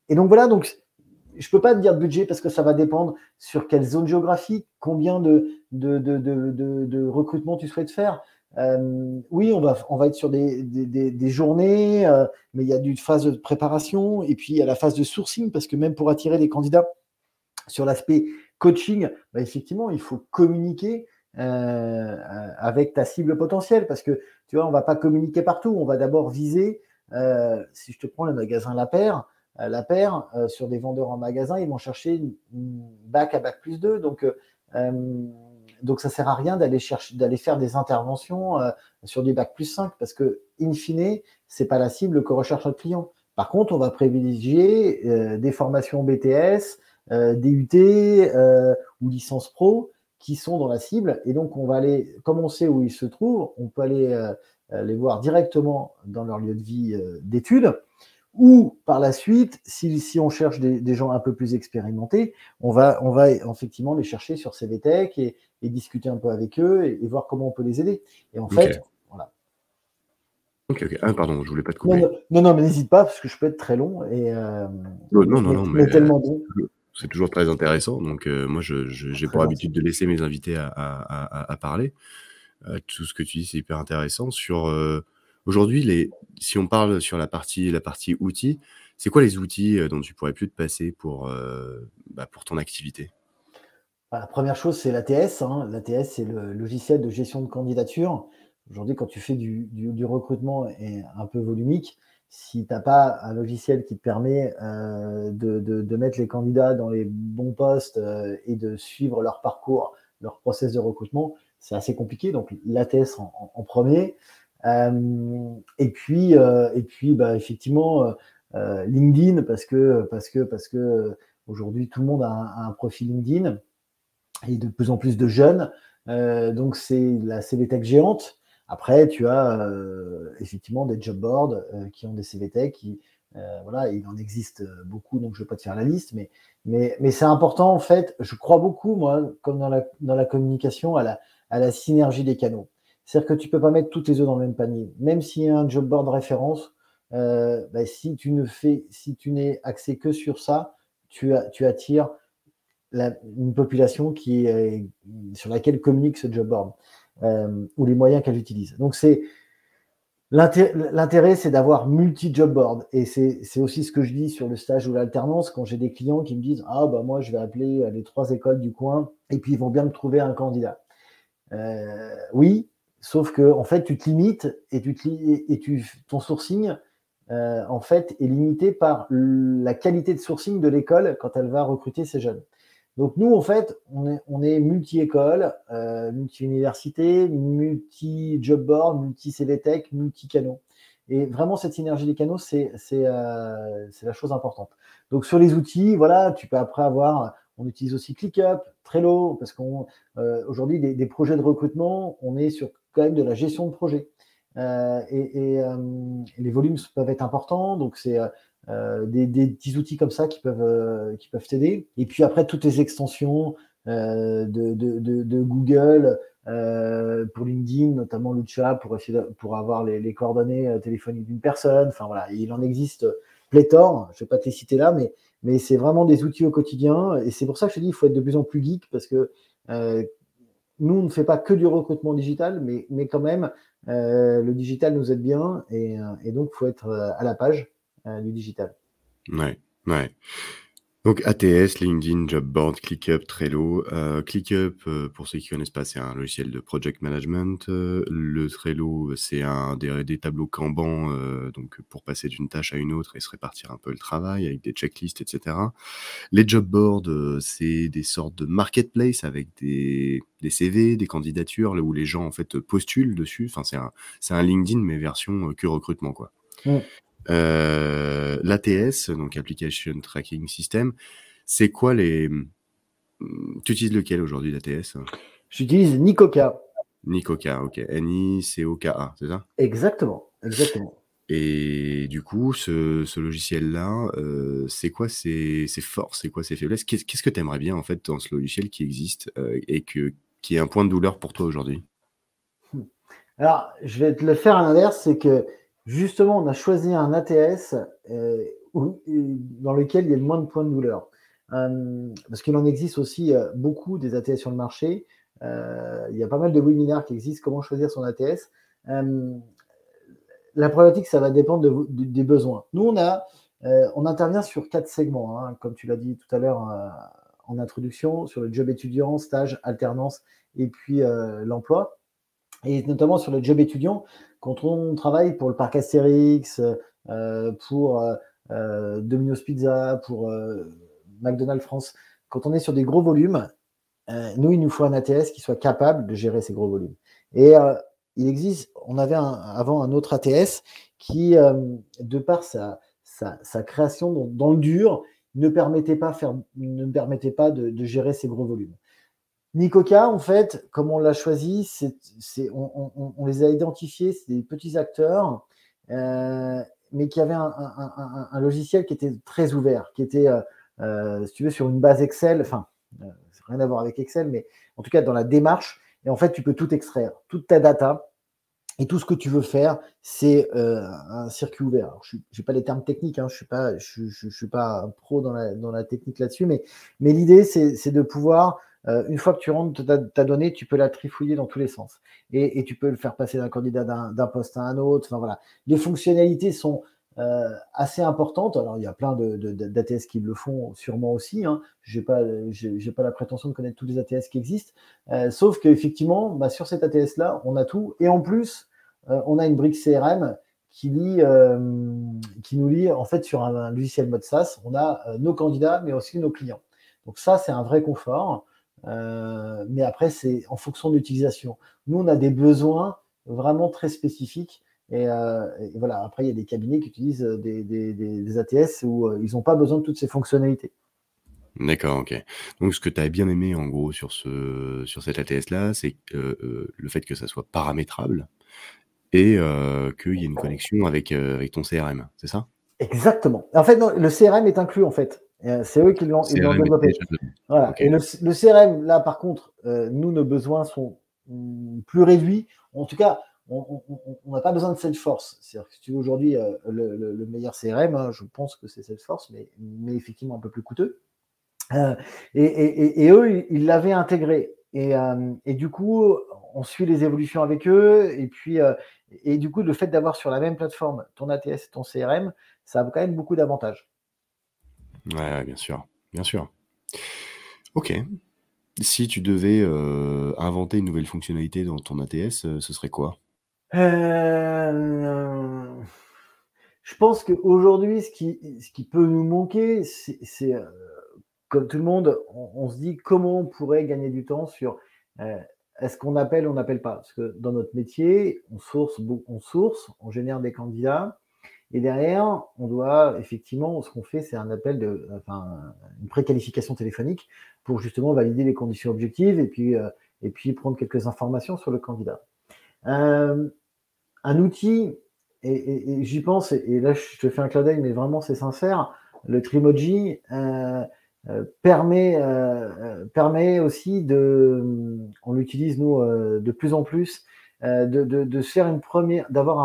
S1: donc voilà, donc je ne peux pas te dire de budget parce que ça va dépendre sur quelle zone géographique, combien de, de, recrutement tu souhaites faire. Euh, oui, on va, être sur des, journées, euh, mais il y a une phase de préparation et puis il y a la phase de sourcing parce que même pour attirer des candidats sur l'aspect coaching, bah, effectivement, il faut communiquer euh, avec ta cible potentielle parce que tu vois, on va pas communiquer partout. On va d'abord viser, si je te prends le magasin La Paire, La Paire, sur des vendeurs en magasin, ils vont chercher une, bac à bac plus 2. Donc, donc ça sert à rien d'aller chercher, d'aller faire des interventions euh, sur des bacs plus 5 parce que, in fine, c'est pas la cible que recherche notre client. Par contre, on va privilégier euh, des formations BTS, euh, DUT ou licence pro qui sont dans la cible. Et donc, on va aller, comme on sait où ils se trouvent, on peut aller les voir directement dans leur lieu de vie d'études. Ou par la suite, si, on cherche des, gens un peu plus expérimentés, on va, on va effectivement les chercher sur CVTech et, et discuter un peu avec eux et, voir comment on peut les aider. Et en fait, voilà.
S2: Ok, ok. Ah, pardon, je voulais pas te couper.
S1: Non, non, mais n'hésite pas parce que je peux être très long et.
S2: Euh, non, non, non, mais, tellement bon. C'est toujours très intéressant. Donc, euh, moi, je j'ai pour habitude de laisser mes invités à, à, à, parler. Euh, tout ce que tu dis, c'est hyper intéressant. Sur aujourd'hui, si on parle sur la partie, la partie outils, c'est quoi les outils dont tu pourrais plus te passer pour, bah, pour ton activité?
S1: La première chose, c'est l'ATS. Hein. L'ATS, c'est le logiciel de gestion de candidature. Aujourd'hui, quand tu fais du, recrutement et un peu volumique, si tu n'as pas un logiciel qui te permet euh, de, mettre les candidats dans les bons postes euh, et de suivre leur parcours, leur process de recrutement, c'est assez compliqué. Donc, l'ATS en, premier. Et puis, et puis bah, effectivement, LinkedIn, parce que, parce que, parce que aujourd'hui, tout le monde a un, profil LinkedIn et de plus en plus de jeunes. donc, c'est la CVTech géante. Après, tu as effectivement des job boards qui ont des CVTech qui, voilà, il en existe beaucoup, donc je ne vais pas te faire la liste, mais, mais, mais c'est important en fait. Je crois beaucoup, moi, comme dans la, dans la communication, à la, à la synergie des canaux. C'est-à-dire que tu ne peux pas mettre toutes les œufs dans le même panier. Même s'il y a un job board référence, euh, bah, si tu n'es axé que sur ça, tu, attires une population qui est, sur laquelle communique ce job board euh, ou les moyens qu'elle utilise. Donc L'intérêt, c'est d'avoir multi-job board. Et c'est aussi ce que je dis sur le stage ou l'alternance quand j'ai des clients qui me disent Ah, bah moi, je vais appeler les trois écoles du coin et puis ils vont bien me trouver un candidat. Euh, oui, sauf que en fait, tu te limites et, tu, ton sourcing euh, en fait est limité par la qualité de sourcing de l'école quand elle va recruter ses jeunes. Donc nous, en fait, on est, on est multi-école, euh, multi-université, multi-job board, multi-CVTech, multi-canaux. Et vraiment, cette synergie des canaux, c'est euh, la chose importante. Donc sur les outils, voilà, tu peux après avoir, on utilise aussi ClickUp, Trello, parce qu'aujourd'hui, euh, des, projets de recrutement, on est sur même de la gestion de projet. Euh, et, les volumes peuvent être importants, donc c'est des, petits outils comme ça qui peuvent qui peuvent t'aider. Et puis après, toutes les extensions de, Google pour LinkedIn, notamment Lucha, pour essayer pour avoir les, coordonnées téléphoniques d'une personne. Enfin voilà, il en existe pléthore. Je vais pas te les citer là, mais mais c'est vraiment des outils au quotidien. Et c'est pour ça que je te dis, il faut être de plus en plus geek parce que euh, nous, on ne fait pas que du recrutement digital, mais, mais quand même, euh, le digital nous aide bien et, euh, donc il faut être à la page du digital.
S2: Ouais, ouais. Donc ATS, LinkedIn, Jobboard, ClickUp, Trello. Euh, ClickUp, euh, pour ceux qui connaissent pas, c'est un logiciel de project management. Euh, le Trello, c'est un des, tableaux Kanban, donc pour passer d'une tâche à une autre et se répartir un peu le travail avec des checklists, etc. Les Jobboards, c'est des sortes de marketplace avec des, CV, des candidatures, là où les gens en fait postulent dessus. Enfin, c'est un, un LinkedIn mais version que recrutement quoi. Euh, L'ATS, donc Application Tracking System, c'est quoi les. Hmm, tu utilises lequel aujourd'hui, l'ATS
S1: J'utilise Nikoka.
S2: Nikoka, ok. N-I-C-O-K-A, c'est ça?
S1: Exactement, exactement.
S2: Et du coup, ce, logiciel-là, euh, c'est quoi ses, forces, c'est quoi ses faiblesses? Qu'est-ce que tu aimerais bien en fait dans ce logiciel qui existe euh, et que, qui est un point de douleur pour toi aujourd'hui?
S1: Alors, je vais te le faire à l'inverse, c'est que Justement, on a choisi un ATS euh, dans lequel il y a le moins de points de douleur. Euh, parce qu'il en existe aussi euh, beaucoup des ATS sur le marché. il y a pas mal de webinaires qui existent, comment choisir son ATS. la problématique, ça va dépendre des besoins. Nous, on intervient sur quatre segments, hein, comme tu l'as dit tout à l'heure en introduction, sur le job étudiant, stage, alternance et puis l'emploi. Et notamment sur le job étudiant, quand on travaille pour le parc Astérix, euh, pour euh, euh, Domino's Pizza, pour McDonald's France, quand on est sur des gros volumes, nous, il nous faut un ATS qui soit capable de gérer ces gros volumes. Et il existe, on avait avant un autre ATS qui, de par sa, création dans, le dur, ne permettait pas, faire, ne permettait pas de gérer ces gros volumes. Nicoca, en fait, comme on l'a choisi, c'est, on, les a identifiés, c'est des petits acteurs, euh, mais qui avaient un, logiciel qui était très ouvert, qui était, euh, euh, si tu veux, sur une base Excel, enfin, rien à voir avec Excel, mais en tout cas dans la démarche, et en fait, tu peux tout extraire, toute ta data, et tout ce que tu veux faire, c'est un circuit ouvert. je n'ai pas les termes techniques, hein, je ne suis, pas un pro dans la, technique là-dessus, mais, mais l'idée, c'est de pouvoir euh, une fois que tu rentres ta, donnée, tu peux la trifouiller dans tous les sens. Et, tu peux le faire passer d'un candidat d'un poste à un autre. Enfin, voilà. Les fonctionnalités sont euh, assez importantes. Alors, il y a plein d'ATS qui le font sûrement aussi. Hein. Je n'ai pas, pas la prétention de connaître tous les ATS qui existent. Euh, sauf qu'effectivement, bah, sur cet ATS-là, on a tout. Et en plus, on a une brique CRM qui, qui nous lit, en fait, sur un, un logiciel mode SaaS, on a nos candidats, mais aussi nos clients. Donc ça, c'est un vrai confort. Euh, mais après, c'est en fonction de l'utilisation. Nous, on a des besoins vraiment très spécifiques. Et, voilà, après, il y a des cabinets qui utilisent des, des ATS où ils n'ont pas besoin de toutes ces fonctionnalités.
S2: D'accord, OK. Donc ce que tu as bien aimé en gros sur ce sur cet ATS-là, c'est le fait que ça soit paramétrable et qu'il y ait une connexion avec, avec ton CRM, c'est ça?
S1: Exactement. En fait, non, le CRM est inclus en fait. C'est eux qui l'ont développé. Voilà. Et le, CRM, là par contre, nous, nos besoins sont mmh, plus réduits. En tout cas, on n'a pas besoin de Salesforce. C'est-à-dire que si tu veux aujourd'hui le, meilleur CRM, hein, je pense que c'est Salesforce, mais, mais effectivement un peu plus coûteux. Euh, et, eux, ils l'avaient intégré. Euh, et, du coup, on suit les évolutions avec eux. Et puis, euh, et du coup, le fait d'avoir sur la même plateforme ton ATS et ton CRM, ça a quand même beaucoup d'avantages.
S2: Ouais, bien sûr, bien sûr. Ok. Si tu devais inventer une nouvelle fonctionnalité dans ton ATS, ce serait quoi?
S1: Je pense qu'aujourd'hui, ce qui, peut nous manquer, c'est comme tout le monde, on, se dit comment on pourrait gagner du temps sur euh, est-ce qu'on appelle ou on n'appelle pas? Parce que dans notre métier, on source, on source, on génère des candidats, et derrière, on doit effectivement, ce qu'on fait, c'est un appel de, enfin, une préqualification téléphonique pour justement valider les conditions objectives et puis, euh, et puis prendre quelques informations sur le candidat. Euh, un outil, et, j'y pense, et, là je te fais un clin d'œil, mais vraiment c'est sincère, le Trimoji, euh, permet, permet aussi de, on l'utilise nous de plus en plus, de, de, faire une première, d'avoir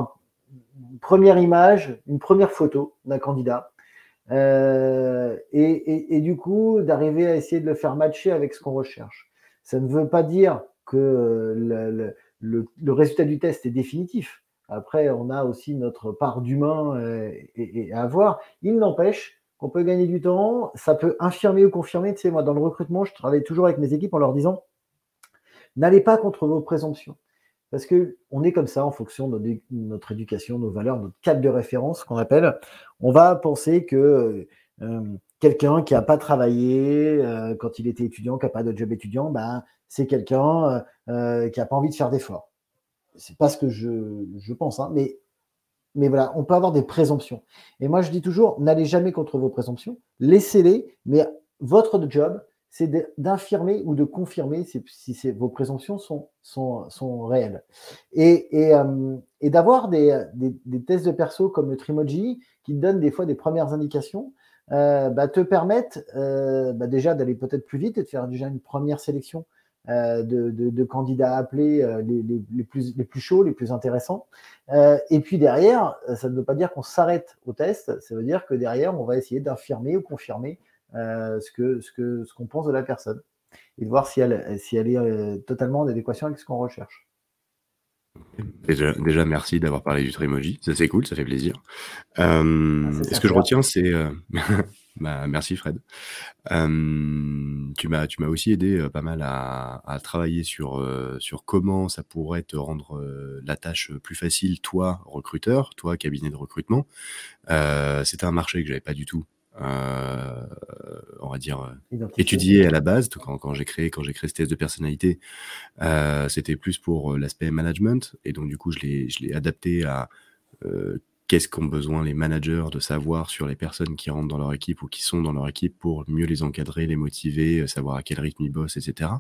S1: première image, une première photo d'un candidat, et, et, du coup d'arriver à essayer de le faire matcher avec ce qu'on recherche. Ça ne veut pas dire que le, le, le, résultat du test est définitif. Après, on a aussi notre part d'humain et, à avoir. Il n'empêche on peut gagner du temps, ça peut infirmer ou confirmer. Tu sais, moi, dans le recrutement, je travaille toujours avec mes équipes en leur disant n'allez pas contre vos présomptions. Parce qu'on est comme ça en fonction de notre éducation, nos valeurs, notre cadre de référence qu'on appelle. On va penser que euh, quelqu'un qui n'a pas travaillé euh, quand il était étudiant, qui n'a pas de job étudiant, ben, c'est quelqu'un euh, qui n'a pas envie de faire d'efforts. C'est pas ce que je, je pense, hein, mais mais voilà, on peut avoir des présomptions. Et moi, je dis toujours, n'allez jamais contre vos présomptions, laissez-les, mais votre job, c'est d'infirmer ou de confirmer si, vos présomptions sont, réelles. Et, euh, d'avoir des, tests de perso comme le Trimoji, qui donnent des fois des premières indications, euh, bah, te permettent euh, bah, déjà d'aller peut-être plus vite et de faire déjà une première sélection de, candidats appelés les, plus, les plus chauds, les plus intéressants. Et puis derrière, ça ne veut pas dire qu'on s'arrête au test, ça veut dire que derrière, on va essayer d'affirmer ou confirmer ce que ce que ce qu'on pense de la personne et de voir si elle, si elle est totalement en adéquation avec ce qu'on recherche.
S2: Déjà, déjà merci d'avoir parlé du Trimoji, ça c'est cool, ça fait plaisir. Ah, ce que je retiens, c'est (laughs) Bah, merci Fred. tu m'as tu m'as aussi aidé, pas mal à à travailler sur, sur comment ça pourrait te rendre, la tâche, plus facile, toi, recruteur, toi, cabinet de recrutement. c'était un marché que j'avais pas du tout, on va dire, étudié à la base. quand quand j'ai créé quand j'ai créé ce test de personnalité, c'était plus pour, l'aspect management et donc du coup je l'ai adapté à, qu'est-ce qu'ont besoin les managers de savoir sur les personnes qui rentrent dans leur équipe ou qui sont dans leur équipe pour mieux les encadrer, les motiver, euh, savoir à quel rythme ils bossent, etc.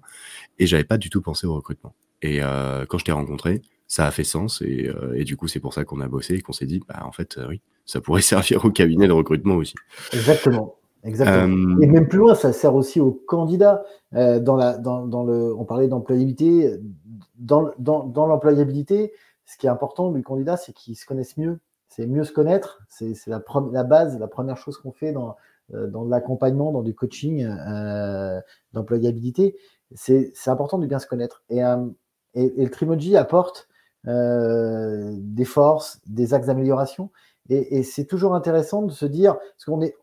S2: Et j'avais pas du tout pensé au recrutement. Et euh, quand je t'ai rencontré, ça a fait sens et, euh, et du coup c'est pour ça qu'on a bossé et qu'on s'est dit bah en fait oui ça pourrait (laughs) servir au cabinet de recrutement aussi.
S1: Exactement. Exactement. Et même plus loin, ça sert aussi aux candidats. dans la, dans, dans, le, on parlait d'employabilité. Dans, dans, dans l'employabilité, ce qui est important du candidat, c'est qu'ils se connaissent mieux c'est mieux se connaître. C'est la, la, base, la première chose qu'on fait dans, euh, dans l'accompagnement, dans du coaching euh, d'employabilité. C'est important de bien se connaître. Et, euh, et, le Trimoji apporte des forces, des axes d'amélioration. Et, c'est toujours intéressant de se dire, parce qu'on est,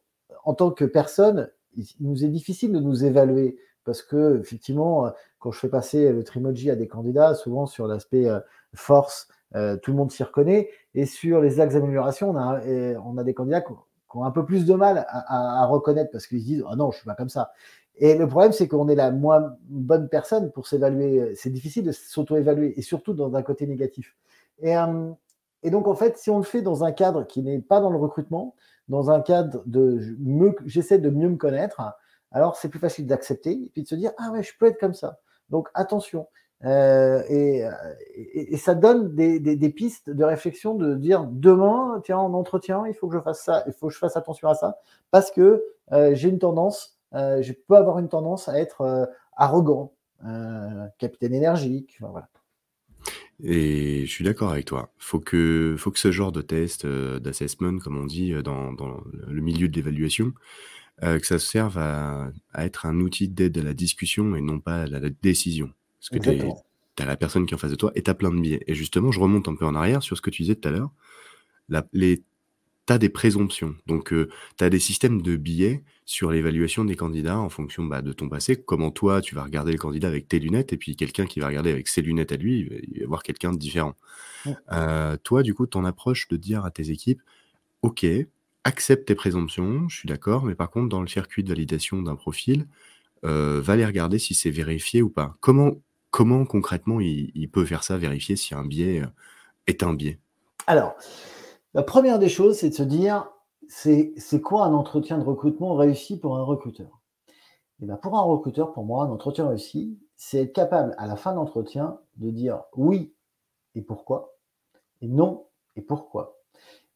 S1: en tant que personne, il nous est difficile de nous évaluer. Parce que, effectivement, quand je fais passer le Trimoji à des candidats, souvent sur l'aspect force, euh, tout le monde s'y reconnaît. Et sur les axes d'amélioration, on a, on a des candidats qui ont, un peu plus de mal à, reconnaître parce qu'ils se disent Ah non, je suis pas comme ça. Et le problème, c'est qu'on est la moins bonne personne pour s'évaluer. C'est difficile de s'auto-évaluer, et surtout dans un côté négatif. Et, euh, et, donc, en fait, si on le fait dans un cadre qui n'est pas dans le recrutement, dans un cadre de j'essaie de mieux me connaître, alors c'est plus facile d'accepter et puis de se dire ah ouais, je peux être comme ça. Donc attention. Euh, et, ça donne des, pistes de réflexion de dire demain, tiens, en entretien, il faut que je fasse ça, il faut que je fasse attention à ça, parce que euh, j'ai une tendance, euh, je peux avoir une tendance à être arrogant, capitaine énergique, enfin, voilà.
S2: Et je suis d'accord avec toi. Faut que, faut que ce genre de test, euh, d'assessment, comme on dit dans, dans le milieu de l'évaluation, euh, que ça serve à, à être un outil d'aide à la discussion et non pas à la décision. Parce que tu as la personne qui est en face de toi et tu as plein de biais. Et justement, je remonte un peu en arrière sur ce que tu disais tout à l'heure. Les tu as des présomptions. Donc, euh, tu as des systèmes de biais sur l'évaluation des candidats en fonction bah, de ton passé. Comment toi, tu vas regarder le candidat avec tes lunettes et puis quelqu'un qui va regarder avec ses lunettes à lui, il va, voir quelqu'un de différent. Euh, toi, du coup, ton approche de dire à tes équipes, OK, accepte tes présomptions, je suis d'accord, mais par contre, dans le circuit de validation d'un profil, euh, va aller regarder si c'est vérifié ou pas. Comment, comment concrètement il, il peut faire ça, vérifier si un biais est un biais?
S1: Alors, la première des choses, c'est de se dire, c'est quoi un entretien de recrutement réussi pour un recruteur? Et eh bien Pour un recruteur, pour moi, un entretien réussi, c'est être capable à la fin de l'entretien de dire oui et pourquoi, et non et pourquoi.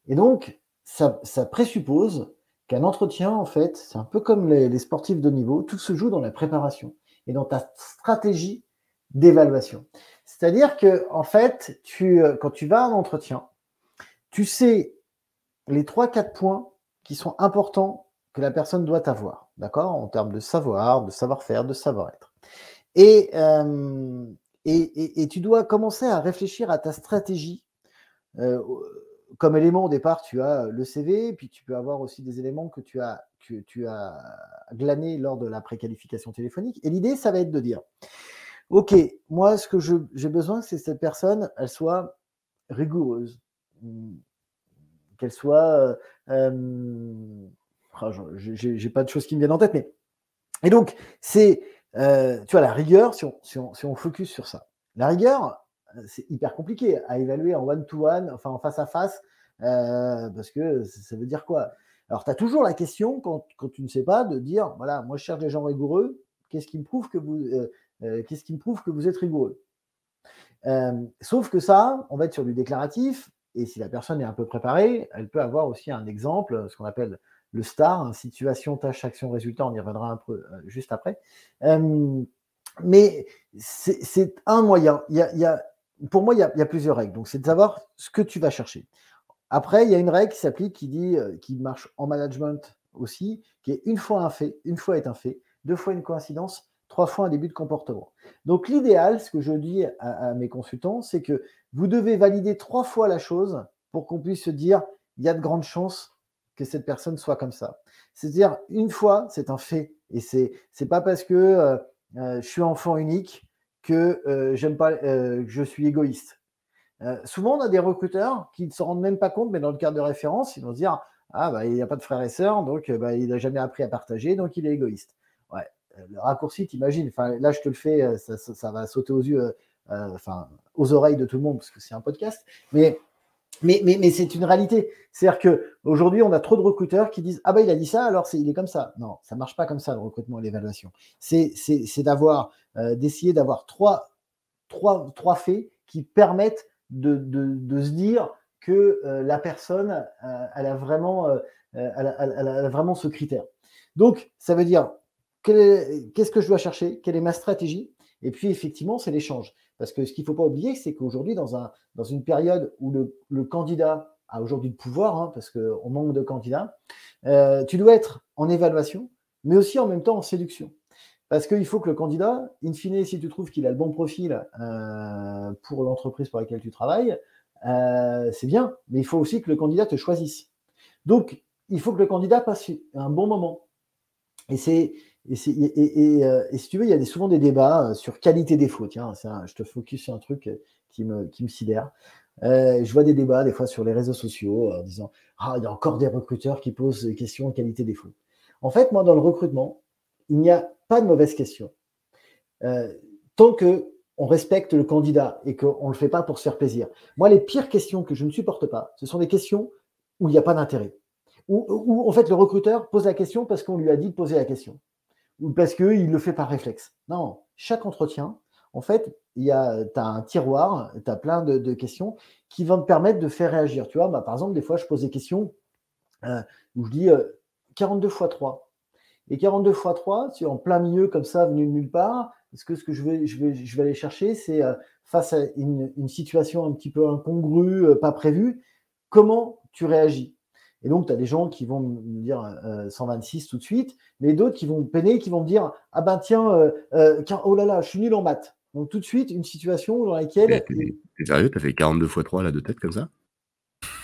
S1: Et donc, ça, ça présuppose qu'un entretien, en fait, c'est un peu comme les, les, sportifs de niveau, tout se joue dans la préparation et dans ta stratégie d'évaluation. C'est-à-dire que, en fait, tu, quand tu vas à un entretien, tu sais les 3-4 points qui sont importants que la personne doit avoir, d'accord En termes de savoir, de savoir-faire, de savoir-être. Et, euh, tu dois commencer à réfléchir à ta stratégie. Euh, comme élément au départ, tu as le CV, puis tu peux avoir aussi des éléments que tu as, que tu as glanés lors de la préqualification téléphonique. Et l'idée, ça va être de dire, OK, moi, ce que j'ai besoin, c'est que cette personne, elle soit rigoureuse, qu'elle soit. Euh, oh, j'ai pas de choses qui me viennent en tête, mais. Et donc, c'est. Euh, tu vois, la rigueur, si on, si, on, si on focus sur ça. La rigueur, c'est hyper compliqué à évaluer en one-to-one, enfin en face à face, euh, parce que ça veut dire quoi? Alors, tu as toujours la question, quand, quand, tu ne sais pas, de dire voilà, moi je cherche des gens rigoureux, qu'est-ce qui que euh, euh, qu'est-ce qui me prouve que vous êtes rigoureux? Sauf que ça, on va être sur du déclaratif, et si la personne est un peu préparée, elle peut avoir aussi un exemple, ce qu'on appelle le STAR, hein, situation, tâche, action, résultat, on y reviendra un peu euh, juste après. Euh, mais c'est un moyen. Il y a, pour moi, il y, a, plusieurs règles. Donc, c'est de savoir ce que tu vas chercher. Après, il y a une règle qui s'applique, qui dit, euh, qui marche en management aussi, qui est une fois un fait, une fois est un fait, deux fois une coïncidence, trois fois un début de comportement. Donc l'idéal, ce que je dis à mes consultants, c'est que vous devez valider trois fois la chose pour qu'on puisse se dire, il y a de grandes chances que cette personne soit comme ça. C'est-à-dire, une fois, c'est un fait. Et c'est n'est pas parce que euh, euh, je suis enfant unique que euh, je suis égoïste. Souvent, on a des recruteurs qui ne se rendent même pas compte, mais dans le cadre de référence, ils vont se dire Ah, bah, il n'y a pas de frères et sœurs, donc bah, il n'a jamais appris à partager, donc il est égoïste. Le raccourci, t'imagines. Enfin, là, je te le fais, ça, va sauter aux yeux enfin, aux oreilles de tout le monde, parce que c'est un podcast, mais, mais, mais, c'est une réalité. C'est-à-dire qu'aujourd'hui, on a trop de recruteurs qui disent Ah ben il a dit ça, alors il est comme ça. Non, ça marche pas comme ça, le recrutement et l'évaluation. C'est d'avoir, euh, d'essayer d'avoir trois, trois, trois faits qui permettent de, de, de se dire que euh, la personne, euh, elle, a vraiment, euh, elle, a, vraiment ce critère. Donc, ça veut dire qu'est-ce que je dois chercher? Quelle est ma stratégie? Et puis, effectivement, c'est l'échange. Parce que ce qu'il ne faut pas oublier, c'est qu'aujourd'hui, dans, un, dans une période où le, le candidat a aujourd'hui le pouvoir, hein, parce qu'on manque de candidats, euh, tu dois être en évaluation, mais aussi en même temps en séduction. Parce qu'il faut que le candidat, in fine, si tu trouves qu'il a le bon profil euh, pour l'entreprise pour laquelle tu travailles, euh, c'est bien, mais il faut aussi que le candidat te choisisse. Donc, il faut que le candidat passe un bon moment. Et c'est euh, et, si tu veux, il y a des, souvent des débats euh, sur qualité-défaut. Tiens, un, je te focus sur un truc euh, qui me, qui me sidère. Je vois des débats des fois sur les réseaux sociaux en disant Ah, il y a encore des recruteurs qui posent des questions qualité-défaut. En fait, moi, dans le recrutement, il n'y a pas de mauvaises questions. Euh, tant que on respecte le candidat et qu'on ne le fait pas pour se faire plaisir. Moi, les pires questions que je ne supporte pas, ce sont des questions où il n'y a pas d'intérêt. Où, en fait le recruteur pose la question parce qu'on lui a dit de poser la question. Ou parce qu'il le fait par réflexe. Non, chaque entretien, en fait, tu as un tiroir, tu as plein de, questions qui vont te permettre de faire réagir. Tu vois, bah, par exemple, des fois, je pose des questions euh, où je dis 42 x 3. Et 42 x 3, tu en plein milieu comme ça, venu de nulle part, est-ce que ce que je vais, je vais, je vais aller chercher, c'est euh, face à une, situation un petit peu incongrue, euh, pas prévue, comment tu réagis? Et donc, tu as des gens qui vont me dire 126 euh, tout de suite, mais d'autres qui vont peiner, qui vont me dire Ah ben tiens, oh là là, je suis nul en maths. Donc, tout de suite, une situation dans laquelle.
S2: T'es sérieux? Tu as fait 42 x 3 là de tête comme ça?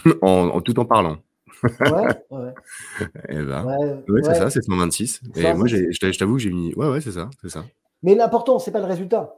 S2: (laughs) En, tout en parlant
S1: Ouais, ouais. (laughs)
S2: Eh ben, ouais, c'est ça, c'est 126. Et moi, je t'avoue que j'ai mis. Ouais, ouais, c'est ça, c'est ça.
S1: Mais l'important, ce n'est pas le résultat.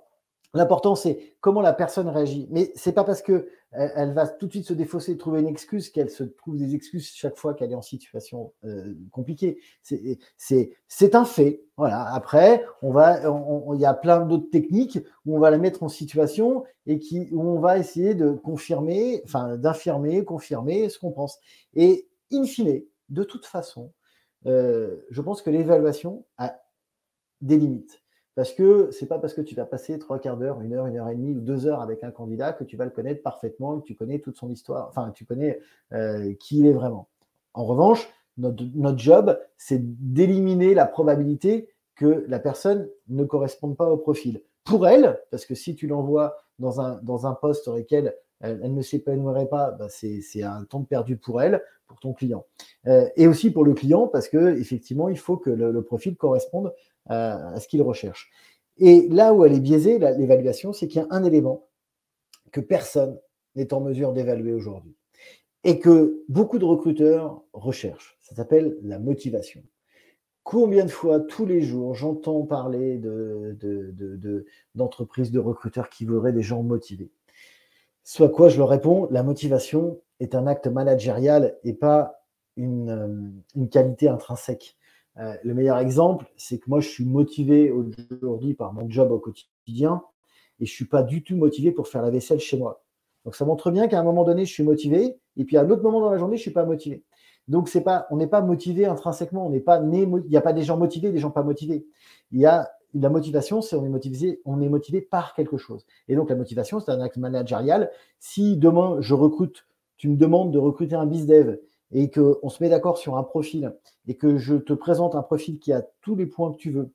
S1: L'important, c'est comment la personne réagit. Mais ce n'est pas parce qu'elle elle va tout de suite se défausser et trouver une excuse qu'elle se trouve des excuses chaque fois qu'elle est en situation euh, compliquée. C'est un fait. Voilà. Après, on il y a plein d'autres techniques où on va la mettre en situation et qui, où on va essayer de confirmer, enfin d'infirmer, confirmer ce qu'on pense. Et in fine, de toute façon, euh, je pense que l'évaluation a des limites. Parce que c'est pas parce que tu vas passer trois quarts d'heure, une heure, une heure et demie ou deux heures avec un candidat que tu vas le connaître parfaitement, que tu connais toute son histoire, enfin, tu connais euh, qui il est vraiment. En revanche, notre, notre job, c'est d'éliminer la probabilité que la personne ne corresponde pas au profil. Pour elle, parce que si tu l'envoies dans un, dans un poste sur lequel elle, ne s'épanouirait pas, bah c'est un temps perdu pour elle, pour ton client. Euh, et aussi pour le client, parce que effectivement, il faut que le profil corresponde à ce qu'il recherche. Et là où elle est biaisée, l'évaluation, c'est qu'il y a un élément que personne n'est en mesure d'évaluer aujourd'hui et que beaucoup de recruteurs recherchent. Ça s'appelle la motivation. Combien de fois tous les jours j'entends parler d'entreprises, de, recruteurs qui voudraient des gens motivés Soit quoi, je leur réponds, la motivation est un acte managérial et pas une, euh, une qualité intrinsèque. Euh, le meilleur exemple, c'est que moi, je suis motivé aujourd'hui par mon job au quotidien et je ne suis pas du tout motivé pour faire la vaisselle chez moi. Donc, ça montre bien qu'à un moment donné, je suis motivé et puis à un autre moment dans la journée, je ne suis pas motivé. Donc, c'est pas, on n'est pas motivé intrinsèquement. On n'est pas né, il n'y a pas des gens motivés, des gens pas motivés. Il y a la motivation, c'est on est motivé, on est motivé par quelque chose. Et donc, la motivation, c'est un acte managérial. Si demain, je recrute, tu me demandes de recruter un bizdev et qu'on se met d'accord sur un profil et que je te présente un profil qui a tous les points que tu veux,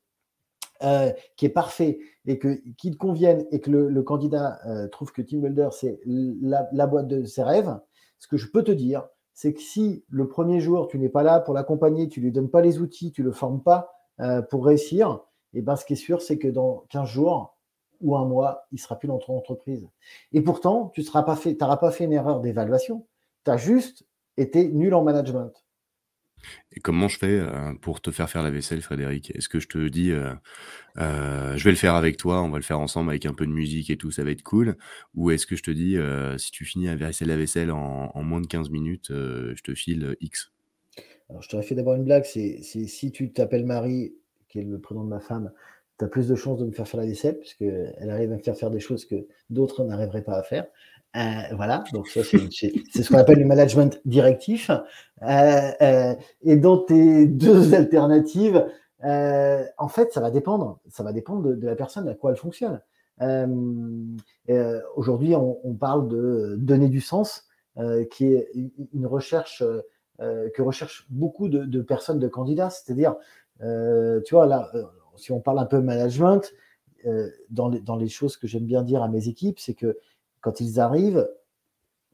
S1: euh, qui est parfait et que, qui te convienne et que le, candidat euh, trouve que Team Builder, c'est la, boîte de ses rêves, ce que je peux te dire, c'est que si le premier jour, tu n'es pas là pour l'accompagner, tu lui donnes pas les outils, tu le formes pas euh, pour réussir, et eh ben, ce qui est sûr, c'est que dans 15 jours ou un mois, il ne sera plus dans ton entreprise. Et pourtant, tu n'auras pas, fait, pas fait une erreur d'évaluation. Tu as juste était nul en management.
S2: Et comment je fais euh, pour te faire faire la vaisselle, Frédéric? Est-ce que je te dis, euh, euh, je vais le faire avec toi, on va le faire ensemble avec un peu de musique et tout, ça va être cool? Ou est-ce que je te dis, si tu finis à verser la vaisselle en, moins de 15 minutes, je te file X?
S1: Alors, je t'aurais fait d'abord une blague, c'est si tu t'appelles Marie, qui est le prénom de ma femme, tu as plus de chances de me faire faire la vaisselle, puisqu'elle arrive à me faire faire des choses que d'autres n'arriveraient pas à faire. Euh, voilà, donc ça c'est ce qu'on appelle le management directif. Euh, euh, et dans tes deux (laughs) alternatives, en fait, ça va dépendre. Ça va dépendre de, la personne à quoi elle fonctionne. Aujourd'hui, on, parle de donner du sens, qui est une recherche que recherchent beaucoup de, de personnes, de candidats. C'est-à-dire, tu vois, là, si on parle un peu management, dans les, dans les choses que j'aime bien dire à mes équipes, c'est que quand ils arrivent,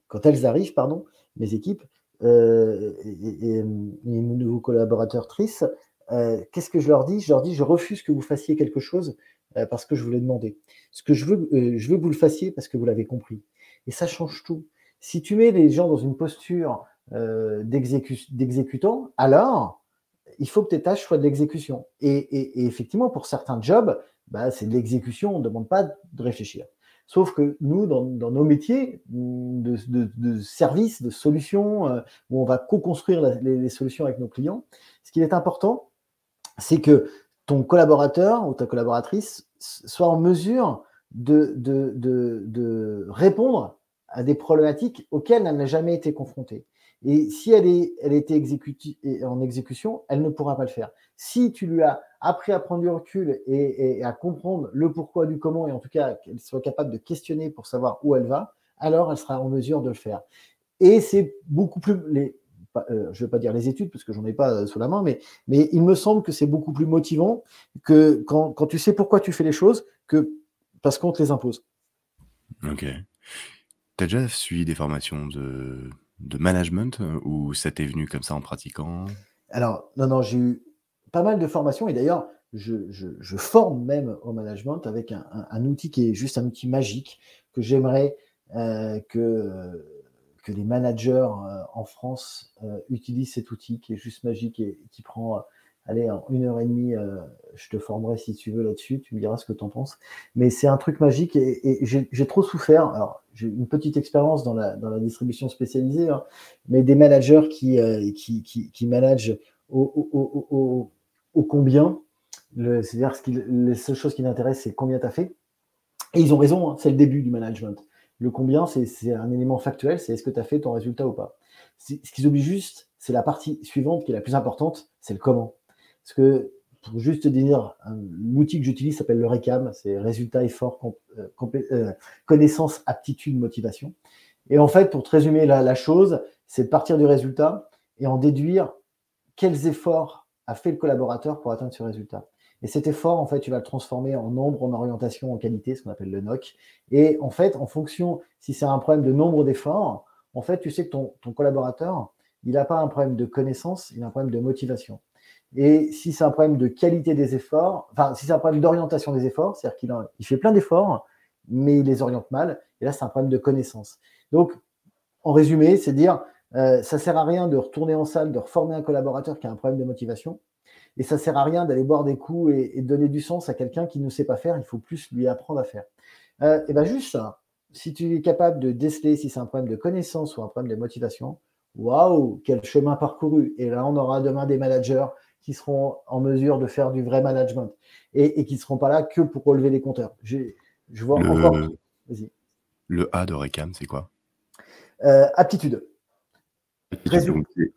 S1: quand elles arrivent, pardon, mes équipes euh, et, mes nouveaux collaborateurs tristes, euh, qu'est-ce que je leur dis? Je leur dis, je refuse que vous fassiez quelque chose euh, parce que je vous l'ai demandé. Ce que je veux, je veux que vous le fassiez parce que vous l'avez compris. Et ça change tout. Si tu mets les gens dans une posture d'exécutant, alors il faut que tes tâches soient de l'exécution. Et, effectivement, pour certains jobs, bah, c'est de l'exécution, on ne demande pas de réfléchir. Sauf que nous, dans, nos métiers de, de, services, de solutions, euh, où on va co-construire les, solutions avec nos clients, ce qui est important, c'est que ton collaborateur ou ta collaboratrice soit en mesure de, répondre à des problématiques auxquelles elle n'a jamais été confrontée. Et si elle, est, elle était en exécution, elle ne pourra pas le faire. Si tu lui as appris à prendre du recul et, à comprendre le pourquoi du comment, et en tout cas qu'elle soit capable de questionner pour savoir où elle va, alors elle sera en mesure de le faire. Et c'est beaucoup plus, les, euh, je ne vais pas dire les études parce que j'en ai pas euh, sous la main, mais, mais il me semble que c'est beaucoup plus motivant que quand, quand, tu sais pourquoi tu fais les choses que parce qu'on te les impose.
S2: Ok. Tu as déjà suivi des formations de, de management euh, ou ça t'est venu comme ça en pratiquant?
S1: Alors, non, non, j'ai eu pas mal de formations et d'ailleurs, je, forme même au management avec un, outil qui est juste un outil magique que j'aimerais euh, que que les managers euh, en France utilisent cet outil qui est juste magique et qui prend, allez, en une heure et demie, je te formerai si tu veux là-dessus, tu me diras ce que tu en penses. Mais c'est un truc magique et, j'ai trop souffert. Alors, j'ai une petite expérience dans la, dans la distribution spécialisée, hein, mais des managers qui, qui, qui, qui, managent au, au, au, au combien, c'est-à-dire que les seules choses qui l'intéressent, c'est combien tu as fait. Et ils ont raison, hein, c'est le début du management. Le combien, c'est un élément factuel, c'est est-ce que tu as fait ton résultat ou pas. Ce qu'ils oublient juste, c'est la partie suivante qui est la plus importante, c'est le comment. Parce que, pour juste te dire, l'outil que j'utilise s'appelle le RECAM, c'est résultat, effort, euh, euh, connaissance, aptitude, motivation. Et en fait, pour te résumer la, la chose, c'est de partir du résultat et en déduire quels efforts a fait le collaborateur pour atteindre ce résultat. Et cet effort, en fait, tu vas le transformer en nombre, en orientation, en qualité, ce qu'on appelle le NOC. Et en fait, en fonction, si c'est un problème de nombre d'efforts, en fait, tu sais que ton, collaborateur, il n'a pas un problème de connaissance, il a un problème de motivation. Et si c'est un problème de qualité des efforts, enfin, si c'est un problème d'orientation des efforts, c'est-à-dire qu'il il fait plein d'efforts, mais il les oriente mal, et là, c'est un problème de connaissance. Donc, en résumé, c'est dire, euh, ça sert à rien de retourner en salle, de reformer un collaborateur qui a un problème de motivation. Et ça sert à rien d'aller boire des coups et, donner du sens à quelqu'un qui ne sait pas faire. Il faut plus lui apprendre à faire. Euh, et bien juste si tu es capable de déceler si c'est un problème de connaissance ou un problème de motivation, waouh, quel chemin parcouru. Et là, on aura demain des managers qui seront en mesure de faire du vrai management et, qui ne seront pas là que pour relever les compteurs. Je vois
S2: le,
S1: encore.
S2: Le A de Recam, c'est quoi?
S1: Euh, Aptitude.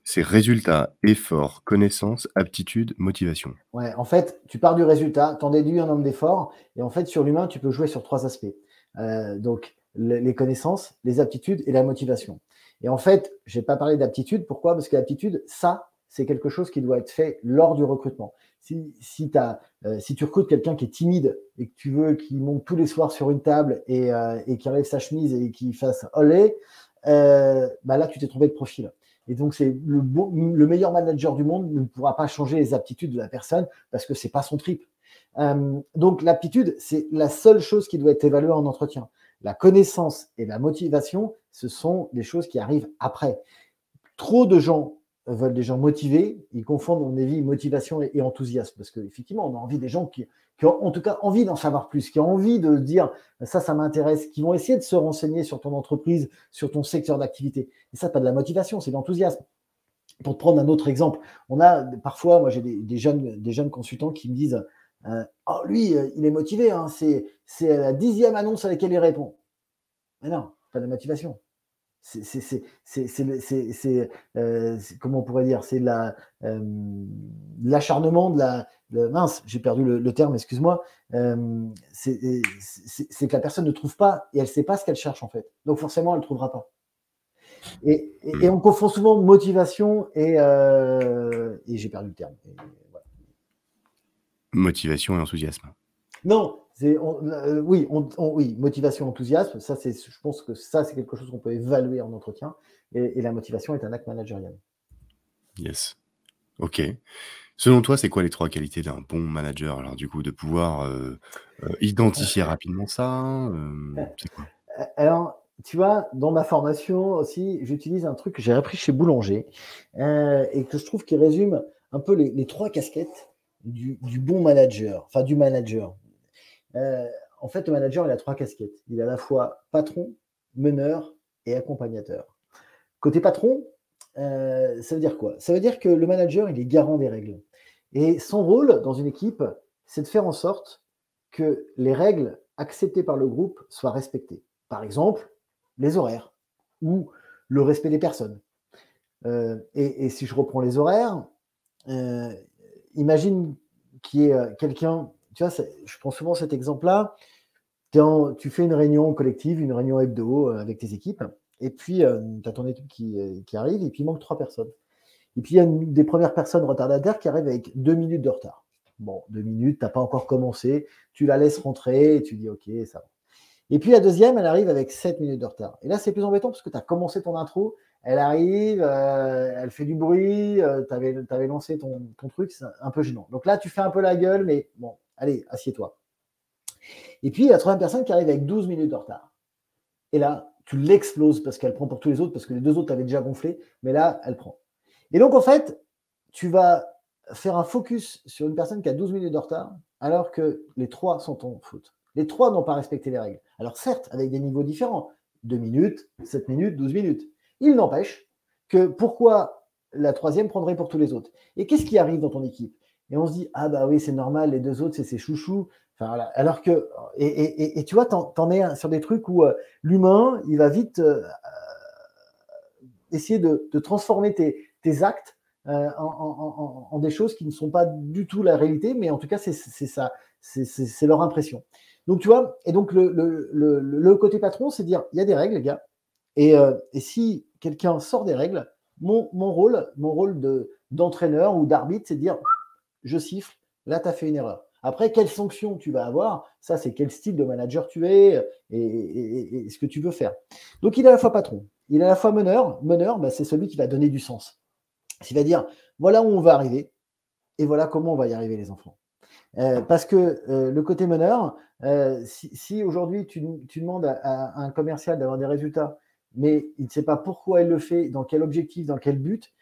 S2: C'est résultat, effort, connaissance, aptitude, motivation.
S1: Ouais, en fait, tu pars du résultat, tu en déduis un nombre d'efforts, et en fait, sur l'humain, tu peux jouer sur trois aspects. Euh, donc, les connaissances, les aptitudes et la motivation. Et en fait, je n'ai pas parlé d'aptitude. Pourquoi? Parce que l'aptitude, ça, c'est quelque chose qui doit être fait lors du recrutement. Si, si, as, euh, tu recrutes quelqu'un qui est timide et que tu veux qu'il monte tous les soirs sur une table et, euh, qu'il enlève sa chemise et qu'il fasse olé, bah là, tu t'es trompé de profil. Et donc, c'est le, le, meilleur manager du monde ne pourra pas changer les aptitudes de la personne parce que c'est pas son trip. Euh, donc, l'aptitude, c'est la seule chose qui doit être évaluée en entretien. La connaissance et la motivation, ce sont des choses qui arrivent après. Trop de gens veulent des gens motivés, ils confondent, on avis, motivation et, enthousiasme. Parce qu'effectivement, on a envie des gens qui, ont en tout cas envie d'en savoir plus, qui ont envie de dire ça, ça m'intéresse, qui vont essayer de se renseigner sur ton entreprise, sur ton secteur d'activité. Et ça, pas de la motivation, c'est de l'enthousiasme. Pour te prendre un autre exemple, on a parfois, moi j'ai des, jeunes, des jeunes consultants qui me disent euh, Oh, lui, euh, il est motivé, hein, c'est la dixième annonce à laquelle il répond. Mais non, pas de motivation c'est euh, comment on pourrait dire c'est euh, l'acharnement de la mince j'ai perdu le, terme excuse-moi. Euh, c'est que la personne ne trouve pas et elle sait pas ce qu'elle cherche en fait. Donc forcément elle ne trouvera pas. Et, et, on confond souvent motivation et, et j'ai perdu le terme.
S2: Motivation et enthousiasme.
S1: Non euh, oui, oui, motivation, enthousiasme, ça c'est, je pense que ça c'est quelque chose qu'on peut évaluer en entretien. Et, la motivation est un acte managérial.
S2: Yes. Ok. Selon toi, c'est quoi les trois qualités d'un bon manager? Alors du coup, de pouvoir euh, euh, identifier rapidement ça, (laughs)
S1: Alors, tu vois, dans ma formation aussi, j'utilise un truc que j'ai appris chez Boulanger et que je trouve qui résume un peu les, trois casquettes du, du, bon manager, enfin du manager. Euh, en fait, le manager, il a trois casquettes. Il est à la fois patron, meneur et accompagnateur. Côté patron, euh, ça veut dire quoi? Ça veut dire que le manager, il est garant des règles. Et son rôle dans une équipe, c'est de faire en sorte que les règles acceptées par le groupe soient respectées. Par exemple, les horaires ou le respect des personnes. Euh, et, si je reprends les horaires, imagine qu'il y ait quelqu'un, tu vois, je prends souvent cet exemple-là, tu fais une réunion collective, une réunion hebdo avec tes équipes, et puis tu as ton équipe qui, qui, arrive, et puis il manque trois personnes. Et puis il y a une, des premières personnes retardataires qui arrivent avec deux minutes de retard. Bon, deux minutes, tu n'as pas encore commencé, tu la laisses rentrer, et tu dis ok, ça va. Et puis la deuxième, elle arrive avec 7 minutes de retard. Et là, c'est plus embêtant parce que tu as commencé ton intro, elle arrive, euh, elle fait du bruit, euh, tu avais, lancé ton, truc, c'est un peu gênant. Donc là, tu fais un peu la gueule, mais bon, allez, assieds-toi. Et puis, il y a la troisième personne qui arrive avec 12 minutes de retard. Et là, tu l'exploses parce qu'elle prend pour tous les autres, parce que les deux autres t'avaient déjà gonflé, mais là, elle prend. Et donc, en fait, tu vas faire un focus sur une personne qui a 12 minutes de retard, alors que les trois sont en faute. Les trois n'ont pas respecté les règles. Alors certes, avec des niveaux différents, 2 minutes, 7 minutes, 12 minutes. Il n'empêche que pourquoi la troisième prendrait pour tous les autres? Et qu'est-ce qui arrive dans ton équipe? Et on se dit, ah bah oui, c'est normal, les deux autres, c'est ses chouchous. Enfin, Alors que, et, tu vois, t'en, en es sur des trucs où euh, l'humain, il va vite euh, euh, essayer de, transformer tes, actes en, des choses qui ne sont pas du tout la réalité, mais en tout cas, c'est, ça, c'est leur impression. Donc, tu vois, et donc le, côté patron, c'est dire, il y a des règles, les gars. Et, euh, si quelqu'un sort des règles, mon, rôle, mon rôle d'entraîneur ou d'arbitre, c'est de dire, je siffle, là, tu as fait une erreur. Après, quelle sanction tu vas avoir, ça, c'est quel style de manager tu es et, ce que tu veux faire. Donc, il est à la fois patron, il est à la fois meneur. Meneur, bah, c'est celui qui va donner du sens. Il va dire, voilà où on va arriver et voilà comment on va y arriver, les enfants. Euh, parce que euh, le côté meneur, euh, si, aujourd'hui tu, demandes à, un commercial d'avoir des résultats, mais il ne sait pas pourquoi il le fait, dans quel objectif, dans quel but,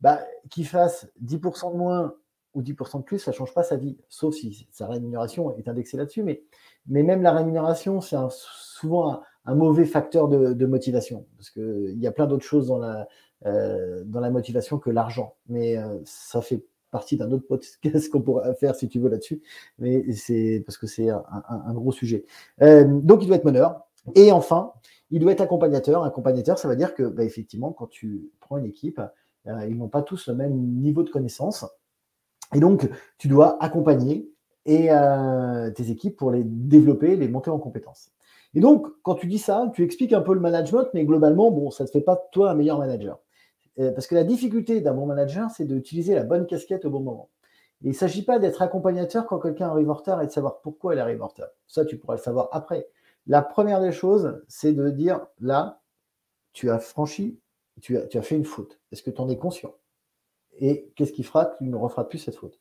S1: bah, qu'il fasse 10% de moins ou 10% de plus, ça ne change pas sa vie, sauf si sa rémunération est indexée là-dessus. Mais, même la rémunération, c'est souvent un, mauvais facteur de, motivation, parce qu'il y a plein d'autres choses dans la, la motivation que l'argent. Mais ça fait partie d'un autre podcast (laughs) qu'on pourra faire si tu veux là-dessus, mais c'est parce que c'est un, gros sujet. Euh, donc il doit être meneur. Et enfin, il doit être accompagnateur. Accompagnateur, ça veut dire que bah, effectivement, quand tu prends une équipe, euh, ils n'ont pas tous le même niveau de connaissance. Et donc, tu dois accompagner et, euh, tes équipes pour les développer, les monter en compétences. Et donc, quand tu dis ça, tu expliques un peu le management, mais globalement, bon, ça ne te fait pas toi un meilleur manager. Euh, parce que la difficulté d'un bon manager, c'est d'utiliser la bonne casquette au bon moment. il ne s'agit pas d'être accompagnateur quand quelqu'un arrive en retard et de savoir pourquoi il arrive en retard. Ça, tu pourras le savoir après. La première des choses, c'est de dire, là, tu as franchi, tu as, tu as fait une faute. Est-ce que tu en es conscient? Et qu'est-ce qui fera tu ne referas plus cette faute?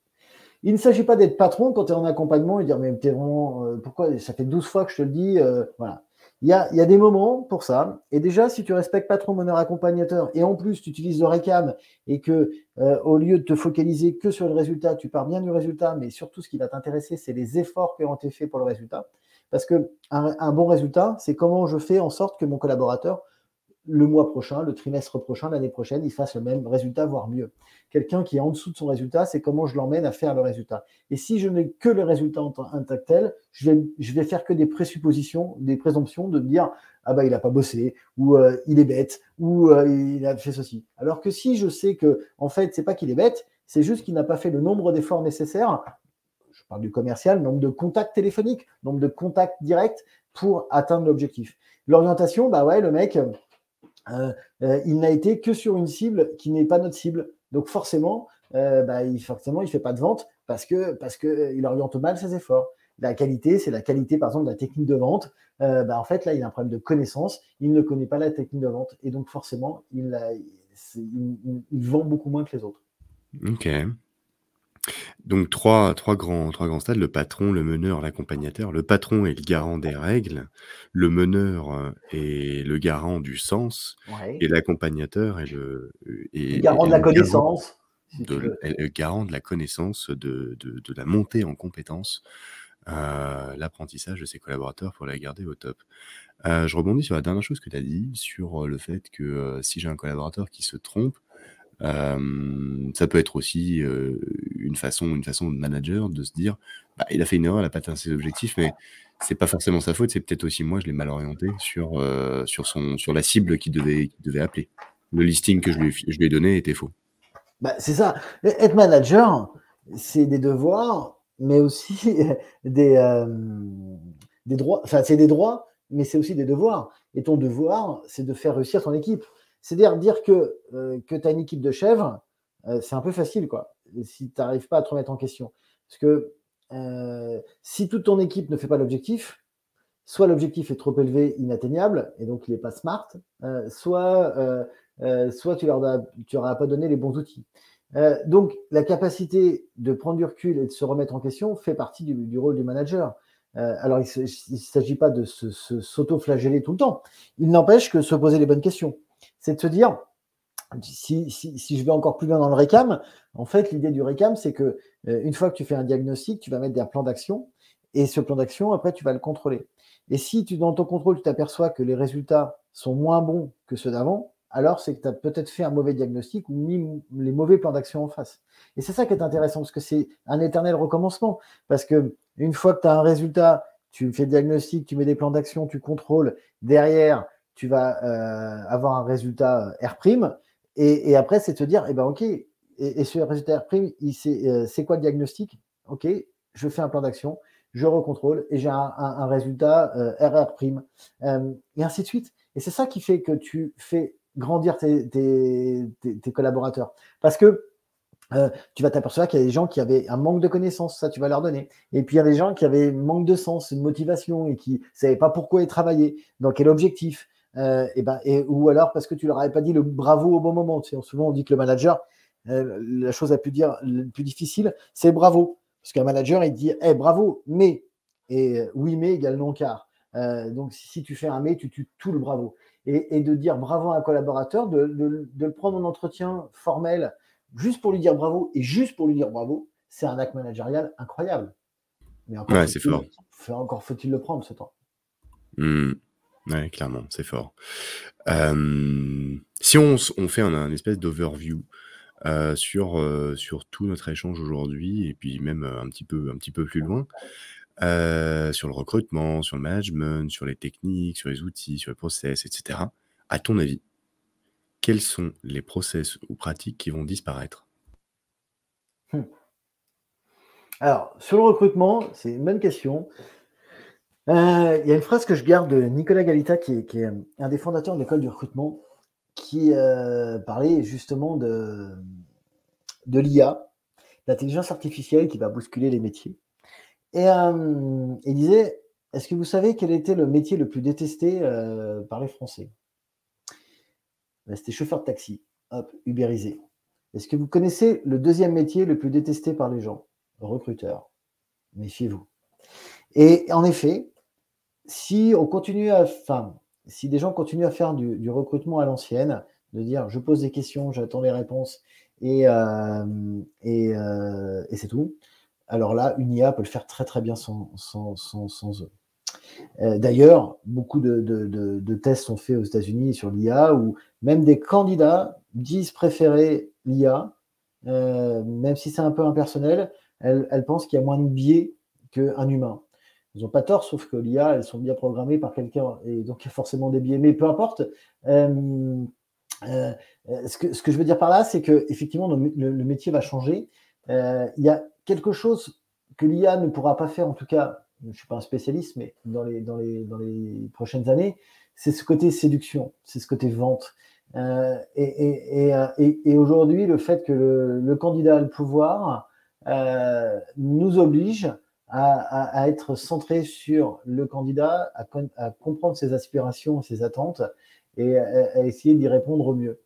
S1: Il ne s'agit pas d'être patron quand tu es en accompagnement et dire, mais t'es vraiment, euh, pourquoi? Ça fait 12 fois que je te le dis. Euh, voilà. Il y a, des moments pour ça. Et déjà, si tu respectes trop mon accompagnateur et en plus tu utilises le récam et que euh, au lieu de te focaliser que sur le résultat, tu pars bien du résultat, mais surtout ce qui va t'intéresser, c'est les efforts qui ont été faits pour le résultat. Parce que un bon résultat, c'est comment je fais en sorte que mon collaborateur le mois prochain, le trimestre prochain, l'année prochaine, il fasse le même résultat, voire mieux. Quelqu'un qui est en dessous de son résultat, c'est comment je l'emmène à faire le résultat. Et si je n'ai que le résultat que tel, je vais, je vais faire que des présuppositions, des présomptions de dire ah bah il n'a pas bossé, ou euh, il est bête, ou euh, il a fait ceci. Alors que si je sais que en fait c'est pas qu'il est bête, c'est juste qu'il n'a pas fait le nombre d'efforts nécessaires. Je parle du commercial, nombre de contacts téléphoniques, nombre de contacts directs pour atteindre l'objectif. L'orientation, bah ouais, le mec, il n'a été que sur une cible qui n'est pas notre cible. Donc forcément, euh, bah, il, forcément, fait pas de vente parce que parce que oriente mal ses efforts. La qualité, c'est la qualité, par exemple, de la technique de vente. Bah, en fait, là, il a un problème de connaissance. Il ne connaît pas la technique de vente. Et donc, forcément, il, il vend beaucoup moins que les autres.
S2: Ok. Donc trois, trois, grands, trois grands stades, le patron, le meneur, l'accompagnateur. Le patron est le garant des règles, le meneur euh, est le garant du sens, et l'accompagnateur est le,
S1: garant de la connaissance.
S2: le garant de la connaissance, de, de, la montée en compétence, euh, l'apprentissage de ses collaborateurs pour la garder au top. Euh, je rebondis sur la dernière chose que tu as dit, sur le fait que si j'ai un collaborateur qui se trompe, ça peut être aussi une façon, une façon de manager de se dire, bah, il a fait une erreur, il n'a pas atteint ses objectifs, mais c'est pas forcément sa faute, c'est peut-être aussi moi, je l'ai mal orienté sur, sur, son, sur la cible qu'il devait, devait appeler. Le listing que je lui, je lui ai donné était faux.
S1: Bah, c'est ça. Être manager, c'est des devoirs, mais aussi (laughs) des, des droits. Enfin, c'est des droits, mais c'est aussi des devoirs. Et ton devoir, c'est de faire réussir ton équipe. C'est-à-dire dire que, euh, que tu as une équipe de chèvres, euh, c'est un peu facile, quoi, si tu n'arrives pas à te remettre en question. Parce que euh, si toute ton équipe ne fait pas l'objectif, soit l'objectif est trop élevé, inatteignable, et donc il n'est pas smart, soit, soit tu leur n'auras pas donné les bons outils. donc la capacité de prendre du recul et de se remettre en question fait partie du, rôle du manager. alors il ne s'agit pas de s'auto-flageller tout le temps. Il n'empêche que se poser les bonnes questions c'est de se dire, si, je vais encore plus loin dans le récam, en fait, l'idée du récam, c'est que euh, une fois que tu fais un diagnostic, tu vas mettre un plan d'action, et ce plan d'action, après, tu vas le contrôler. Et si tu, dans ton contrôle, tu t'aperçois que les résultats sont moins bons que ceux d'avant, alors c'est que tu as peut-être fait un mauvais diagnostic ou mis les mauvais plans d'action en face. Et c'est ça qui est intéressant, parce que c'est un éternel recommencement. Parce que une fois que tu as un résultat, tu fais le diagnostic, tu mets des plans d'action, tu contrôles, derrière, tu vas euh, avoir un résultat euh, R', et, après, c'est de te dire, eh ben, OK, et, ce résultat R', euh, c'est quoi le diagnostic? OK, je fais un plan d'action, je recontrôle, et j'ai un, résultat RR', et ainsi de suite. Et c'est ça qui fait que tu fais grandir tes, collaborateurs. Parce que tu vas t'apercevoir qu'il y a des gens qui avaient un manque de connaissances, ça tu vas leur donner. Et puis il y a des gens qui avaient un manque de sens, une motivation et qui ne savaient pas pourquoi ils travaillaient, dans quel objectif. Euh, et ben, et, ou alors parce que tu leur avais pas dit le bravo au bon moment. Tu sais, souvent, on dit que le manager, euh, la chose la plus, dire, la plus difficile, c'est bravo. Parce qu'un manager, il dit hey, bravo, mais. Et euh, oui, mais égale non car. donc, si tu fais un mais, tu tues tout le bravo. Et, et de dire bravo à un collaborateur, de, de, de, le prendre en entretien formel, juste pour lui dire bravo et juste pour lui dire bravo, c'est un acte managérial incroyable.
S2: Mais encore ouais, c'est fort.
S1: Encore faut-il le prendre ce temps.
S2: Mmh. Ouais, clairement, c'est fort. si on, fait un, espèce d'overview sur, sur tout notre échange aujourd'hui, et puis même un petit peu, un petit peu plus loin, sur le recrutement, sur le management, sur les techniques, sur les outils, sur les process, etc. À ton avis, quels sont les process ou pratiques qui vont disparaître?
S1: Mmh. Alors, sur le recrutement, c'est une bonne question. Euh, il y a une phrase que je garde de Nicolas Galita, qui est, un des fondateurs de l'école du recrutement, qui euh, parlait justement de, de l'IA, l'intelligence artificielle qui va bousculer les métiers. Et euh, il disait, est-ce que vous savez quel était le métier le plus détesté par les Français? Ben, C'était chauffeur de taxi, hop, ubérisé. Est-ce que vous connaissez le deuxième métier le plus détesté par les gens? Recruteur. Méfiez-vous. Et en effet, si on continue à, enfin, si des gens continuent à faire du, recrutement à l'ancienne, de dire je pose des questions, j'attends les réponses et, euh, euh, c'est tout, alors là, une IA peut le faire très très bien sans, sans, eux. Euh, d'ailleurs, beaucoup de, tests sont faits aux États-Unis sur l'IA où même des candidats disent préférer l'IA, même si c'est un peu impersonnel, elles, elles pensent qu'il y a moins de biais qu'un humain. Ils n'ont pas tort, sauf que l'IA, elles sont bien programmées par quelqu'un, et donc il y a forcément des biais. Mais peu importe. Euh, euh, ce, que, je veux dire par là, c'est que effectivement, le, métier va changer. Euh, il y a quelque chose que l'IA ne pourra pas faire, en tout cas, je ne suis pas un spécialiste, mais dans les, dans les, dans les prochaines années, c'est ce côté séduction, c'est ce côté vente. et, et, et aujourd'hui, le fait que le, le, candidat a le pouvoir nous oblige à, être centré sur le candidat, à, comprendre ses aspirations, ses attentes et à, essayer d'y répondre au mieux.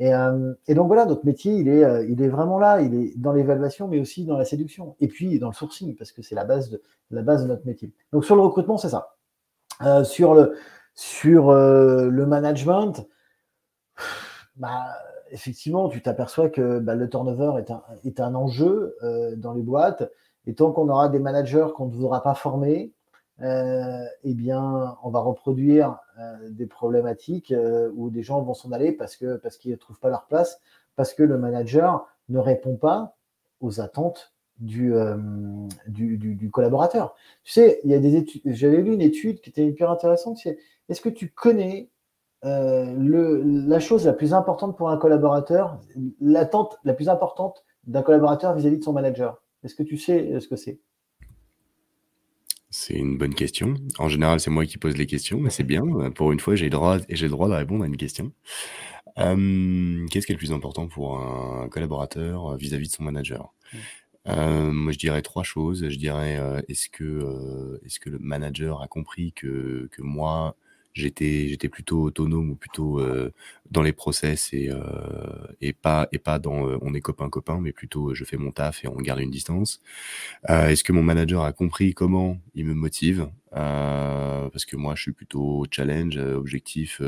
S1: Euh, et, donc voilà, notre métier, il est, euh, il est vraiment là, il est dans l'évaluation, mais aussi dans la séduction, et puis dans le sourcing, parce que c'est la base de, la base de notre métier. Donc sur le recrutement, c'est ça. Euh, sur le, sur, le management, bah, effectivement, tu t'aperçois que bah, le turnover est un, est un enjeu dans les boîtes. Et tant qu'on aura des managers qu'on ne voudra pas former, euh, eh on va reproduire euh, des problématiques euh, où des gens vont s'en aller parce qu'ils ne trouvent pas leur place, parce que le manager ne répond pas aux attentes du, collaborateur. Tu sais, il y a des études, j'avais lu une étude qui était hyper intéressante, est-ce que tu connais la chose la plus importante pour un collaborateur, l'attente la plus importante d'un collaborateur vis-à-vis de son manager? Est-ce que tu sais ce que c'est?
S2: C'est une bonne question. En général, c'est moi qui pose les questions, mais c'est bien. Pour une fois, j'ai le droit, j'ai le droit de répondre à une question. Qu'est-ce qui est le plus important pour un collaborateur vis-à-vis de son manager? Mmh. Moi, je dirais trois choses. Je dirais, est-ce que, est-ce que le manager a compris que, que moi, j'étais j'étais plutôt autonome ou plutôt euh, dans les process et euh, et pas et pas dans euh, on est copain copain mais plutôt je fais mon taf et on garde une distance. Est-ce que mon manager a compris comment il me motive? Parce que moi je suis plutôt challenge objectif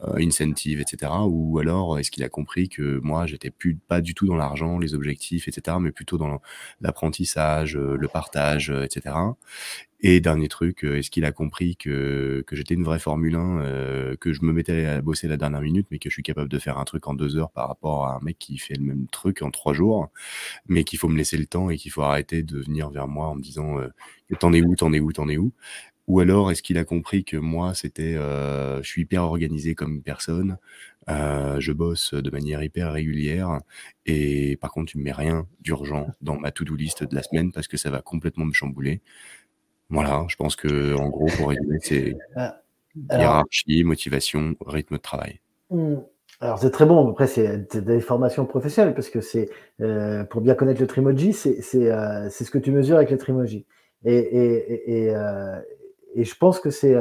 S2: incentive etc ou alors est-ce qu'il a compris que moi j'étais plus pas du tout dans l'argent les objectifs etc mais plutôt dans l'apprentissage le partage etc et dernier truc, euh, est-ce qu'il a compris que, que j'étais une vraie Formule 1, euh, que je me mettais à bosser la dernière minute, mais que je suis capable de faire un truc en deux heures par rapport à un mec qui fait le même truc en trois jours, mais qu'il faut me laisser le temps et qu'il faut arrêter de venir vers moi en me disant euh, t'en es où, t'en es où, t'en es où? Ou alors est-ce qu'il a compris que moi, c'était, euh, je suis hyper organisé comme personne, euh, je bosse de manière hyper régulière et par contre, tu me mets rien d'urgent dans ma to-do list de la semaine parce que ça va complètement me chambouler. Voilà, je pense que en gros, pour résumer, c'est hiérarchie, motivation, rythme de travail.
S1: Hmm. Alors c'est très bon. Après, c'est des formations professionnelles parce que c'est euh, pour bien connaître le Trimoji, euh, c'est ce que tu mesures avec le Trimoji. Et, et, et, euh, et je pense que c'est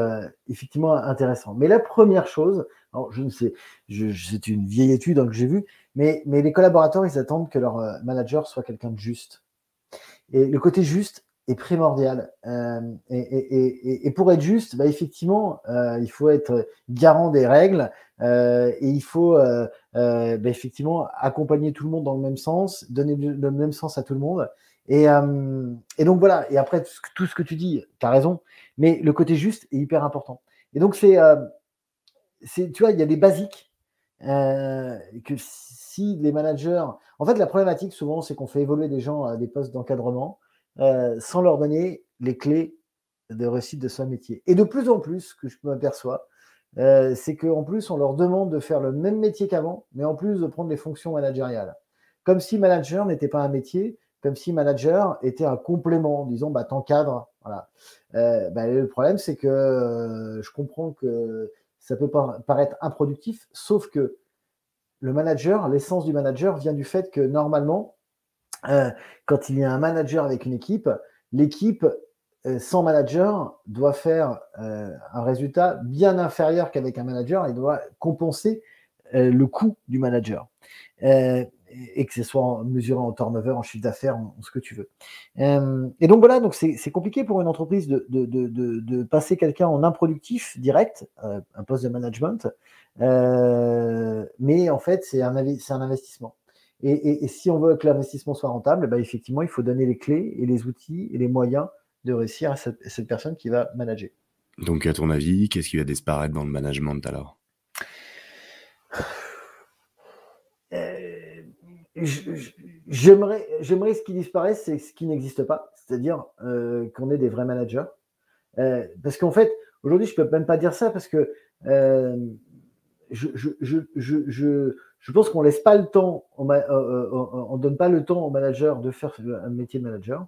S1: effectivement intéressant. Mais la première chose, je ne sais, c'est une vieille étude hein, que j'ai vue, mais, mais les collaborateurs, ils attendent que leur manager soit quelqu'un de juste. Et le côté juste, est primordial. Euh, et, pour être juste, bah, effectivement, euh, il faut être garant des règles euh, et il faut bah, effectivement accompagner tout le monde dans le même sens, donner le, même sens à tout le monde. Et, donc voilà, et après tout ce que tu dis, tu as raison, mais le côté juste est hyper important. Et donc c'est, tu vois, il y a des basiques que si les managers, en fait la problématique souvent c'est qu'on fait évoluer des gens à des postes d'encadrement euh, sans leur donner les clés de réussite de son métier. Et de plus en plus, que je m'aperçois, euh, c'est qu'en plus, on leur demande de faire le même métier qu'avant, mais en plus de prendre les fonctions managériales. Comme si manager n'était pas un métier, comme si manager était un complément, disons, bah, t'encadres. Voilà. Euh, bah, le problème, c'est que je comprends que ça peut paraître improductif, sauf que le manager, l'essence du manager vient du fait que normalement, euh, quand il y a un manager avec une équipe, l'équipe euh, sans manager doit faire euh, un résultat bien inférieur qu'avec un manager et doit compenser le coût du manager. et que ce soit mesuré en turnover, en chiffre d'affaires, en, ce que tu veux. et donc voilà, donc c'est compliqué pour une entreprise de, de, de, de passer quelqu'un en improductif direct, un poste de management, mais en fait c'est un, un investissement. Et, si on veut que l'investissement soit rentable, bah, effectivement, il faut donner les clés et les outils et les moyens de réussir à cette, personne qui va manager.
S2: Donc, à ton avis, qu'est-ce qui va disparaître dans le management alors
S1: euh, J'aimerais, j'aimerais ce qui disparaît, c'est ce qui n'existe pas, c'est-à-dire euh, qu'on ait des vrais managers. Euh, parce qu'en fait, aujourd'hui, je ne peux même pas dire ça parce que je, je je pense qu'on laisse pas le temps, on, euh, euh, on, donne pas le temps au manager de faire un métier de manager.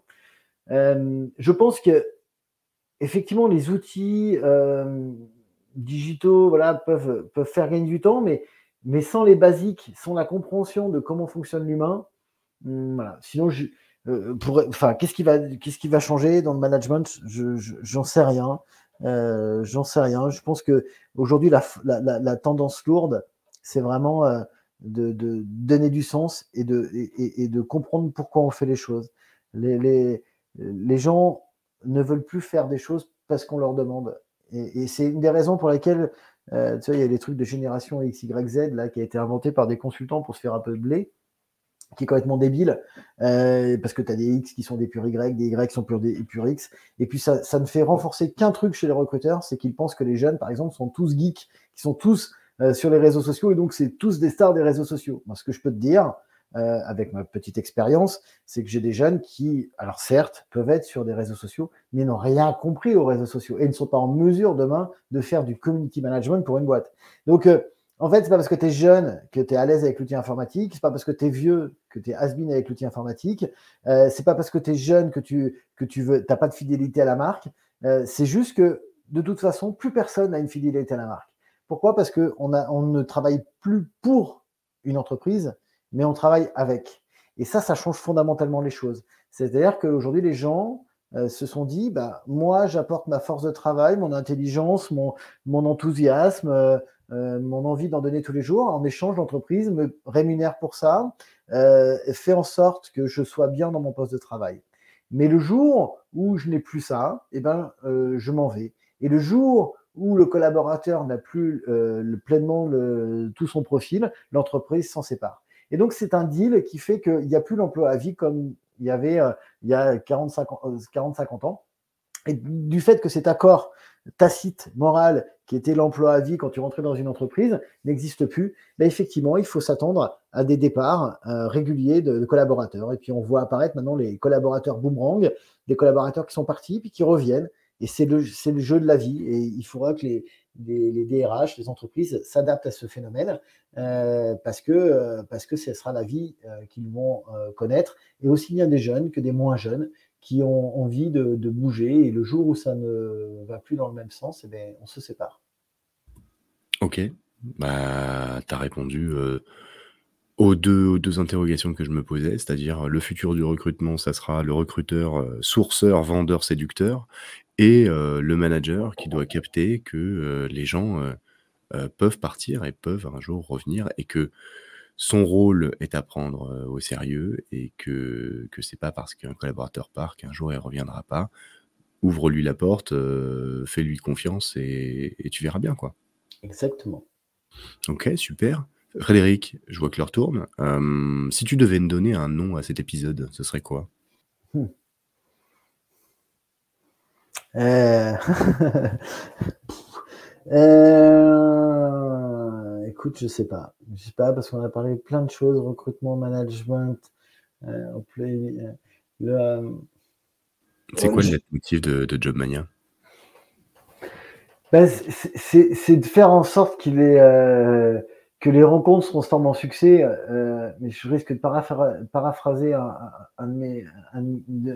S1: Euh, je pense que effectivement les outils digitaux voilà, peuvent, peuvent faire gagner du temps, mais, mais sans les basiques, sans la compréhension de comment fonctionne l'humain, hmm, voilà. Sinon, je, enfin, qu'est-ce qui va, qu'est-ce qui va changer dans le management? Je, j'en sais rien. j'en sais rien. Je pense que aujourd'hui la, la, la, tendance lourde, c'est vraiment de, donner du sens et de, et, de comprendre pourquoi on fait les choses. Les, les, les, gens ne veulent plus faire des choses parce qu'on leur demande. Et, c'est une des raisons pour lesquelles, euh, tu vois, il y a des trucs de génération X, Y, Z là, qui a été inventé par des consultants pour se faire un peu de blé, qui est complètement débile, euh, parce que tu as des X qui sont des purs Y, des Y sont des, purs X. Et puis ça, ça ne fait renforcer qu'un truc chez les recruteurs, c'est qu'ils pensent que les jeunes, par exemple, sont tous geeks, qui sont tous sur les réseaux sociaux et donc c'est tous des stars des réseaux sociaux. Moi, ce que je peux te dire, euh, avec ma petite expérience, c'est que j'ai des jeunes qui, alors certes, peuvent être sur des réseaux sociaux, mais n'ont rien compris aux réseaux sociaux et ne sont pas en mesure demain de faire du community management pour une boîte. Donc, euh, en fait, c'est pas parce que tu es jeune que tu es à l'aise avec l'outil informatique, c'est pas parce que tu es vieux que tu es has-been avec l'outil informatique, euh, c'est pas parce que tu es jeune que tu que tu veux pas de fidélité à la marque, euh, c'est juste que de toute façon, plus personne n'a une fidélité à la marque. Pourquoi? Parce qu'on on ne travaille plus pour une entreprise, mais on travaille avec. Et ça, ça change fondamentalement les choses. C'est-à-dire qu'aujourd'hui, les gens euh, se sont dit, bah, moi, j'apporte ma force de travail, mon intelligence, mon, enthousiasme, euh, euh, mon envie d'en donner tous les jours. En échange, l'entreprise me rémunère pour ça, fait en sorte que je sois bien dans mon poste de travail. Mais le jour où je n'ai plus ça, eh ben, je m'en vais. Et le jour où le collaborateur n'a plus pleinement tout son profil, l'entreprise s'en sépare. Et donc, c'est un deal qui fait qu'il n'y a plus l'emploi à vie comme il y avait euh, il y a 40-50 ans. Et du fait que cet accord tacite, moral, qui était l'emploi à vie quand tu rentrais dans une entreprise, n'existe plus, ben effectivement, il faut s'attendre à des départs euh, réguliers de, collaborateurs. Et puis, on voit apparaître maintenant les collaborateurs boomerang, des collaborateurs qui sont partis puis qui reviennent. Et c'est le, le, jeu de la vie. Et il faudra que les, les, DRH, les entreprises s'adaptent à ce phénomène euh, parce, que, euh, parce que ce sera la vie euh, qu'ils vont connaître, et aussi bien des jeunes que des moins jeunes qui ont envie de, bouger, et le jour où ça ne va plus dans le même sens, eh on se sépare.
S2: Ok, bah, tu as répondu aux, deux, aux deux interrogations que je me posais, c'est-à-dire le futur du recrutement, ça sera le recruteur sourceur, vendeur, séducteur, et le manager qui doit capter que les gens peuvent partir et peuvent un jour revenir et que son rôle est à prendre au sérieux et que que c'est pas parce qu'un collaborateur part qu'un jour il reviendra pas. Ouvre-lui la porte, fais-lui confiance et, tu verras bien quoi.
S1: Exactement.
S2: Ok, super. Frédéric, je vois que l'heure tourne. si tu devais me donner un nom à cet épisode, ce serait quoi? Mmh.
S1: Euh, (laughs) euh... Écoute, je sais pas. Je sais pas parce qu'on a parlé de plein de choses, recrutement, management, euh,
S2: euh C'est quoi le motif de, de Jobmania?
S1: Ben, C'est de faire en sorte qu'il est que les rencontres se transforment en succès, mais je risque de paraphraser un, un,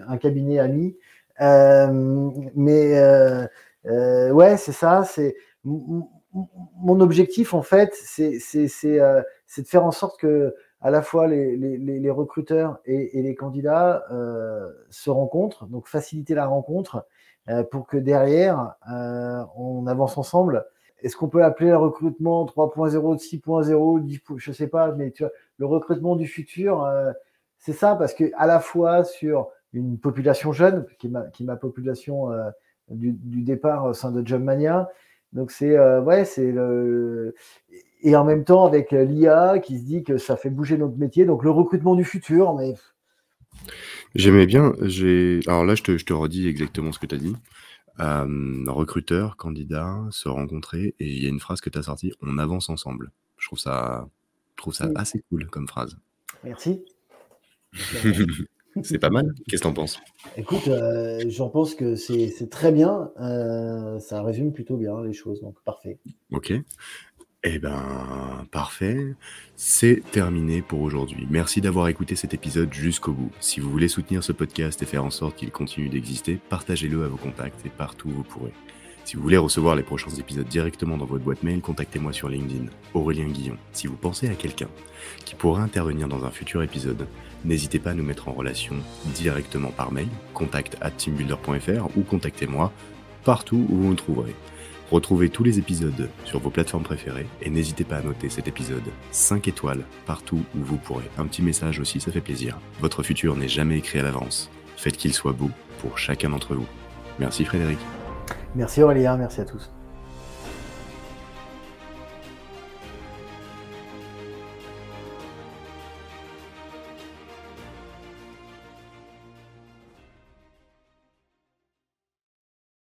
S1: un cabinet ami. Euh, mais euh, euh, ouais, c'est ça. C'est mon objectif en fait, c'est de faire en sorte que à la fois les, les, les recruteurs et, et, les candidats euh, se rencontrent, donc faciliter la rencontre euh, pour que derrière euh, on avance ensemble. Est-ce qu'on peut appeler le recrutement 3.0, 6.0, je sais pas, mais tu vois, le recrutement du futur, c'est ça parce que à la fois sur une population jeune, qui est ma, qui ma population euh, du, du, départ au sein de Jobmania. Donc c'est euh, ouais, c'est le et en même temps avec l'IA qui se dit que ça fait bouger notre métier, donc le recrutement du futur. Mais
S2: j'aimais bien. J'ai alors là, je te, je te redis exactement ce que tu as dit. Euh, recruteur, candidat, se rencontrer et il y a une phrase que tu as sortie, on avance ensemble. Je trouve ça, je trouve ça assez cool comme phrase.
S1: Merci. (laughs)
S2: C'est pas mal. Qu'est-ce que t'en penses?
S1: Écoute, euh, j'en pense que c'est très bien. Euh, ça résume plutôt bien les choses, donc parfait.
S2: Ok. Eh ben, parfait. C'est terminé pour aujourd'hui. Merci d'avoir écouté cet épisode jusqu'au bout. Si vous voulez soutenir ce podcast et faire en sorte qu'il continue d'exister, partagez-le à vos contacts et partout où vous pourrez. Si vous voulez recevoir les prochains épisodes directement dans votre boîte mail, contactez-moi sur LinkedIn, Aurélien Guillon. Si vous pensez à quelqu'un qui pourrait intervenir dans un futur épisode, n'hésitez pas à nous mettre en relation directement par mail, contact at teambuilder.fr ou contactez-moi partout où vous me trouverez. Retrouvez tous les épisodes sur vos plateformes préférées et n'hésitez pas à noter cet épisode 5 étoiles partout où vous pourrez. Un petit message aussi, ça fait plaisir. Votre futur n'est jamais écrit à l'avance. Faites qu'il soit beau pour chacun d'entre vous. Merci Frédéric.
S1: Merci Aurélien, merci à tous.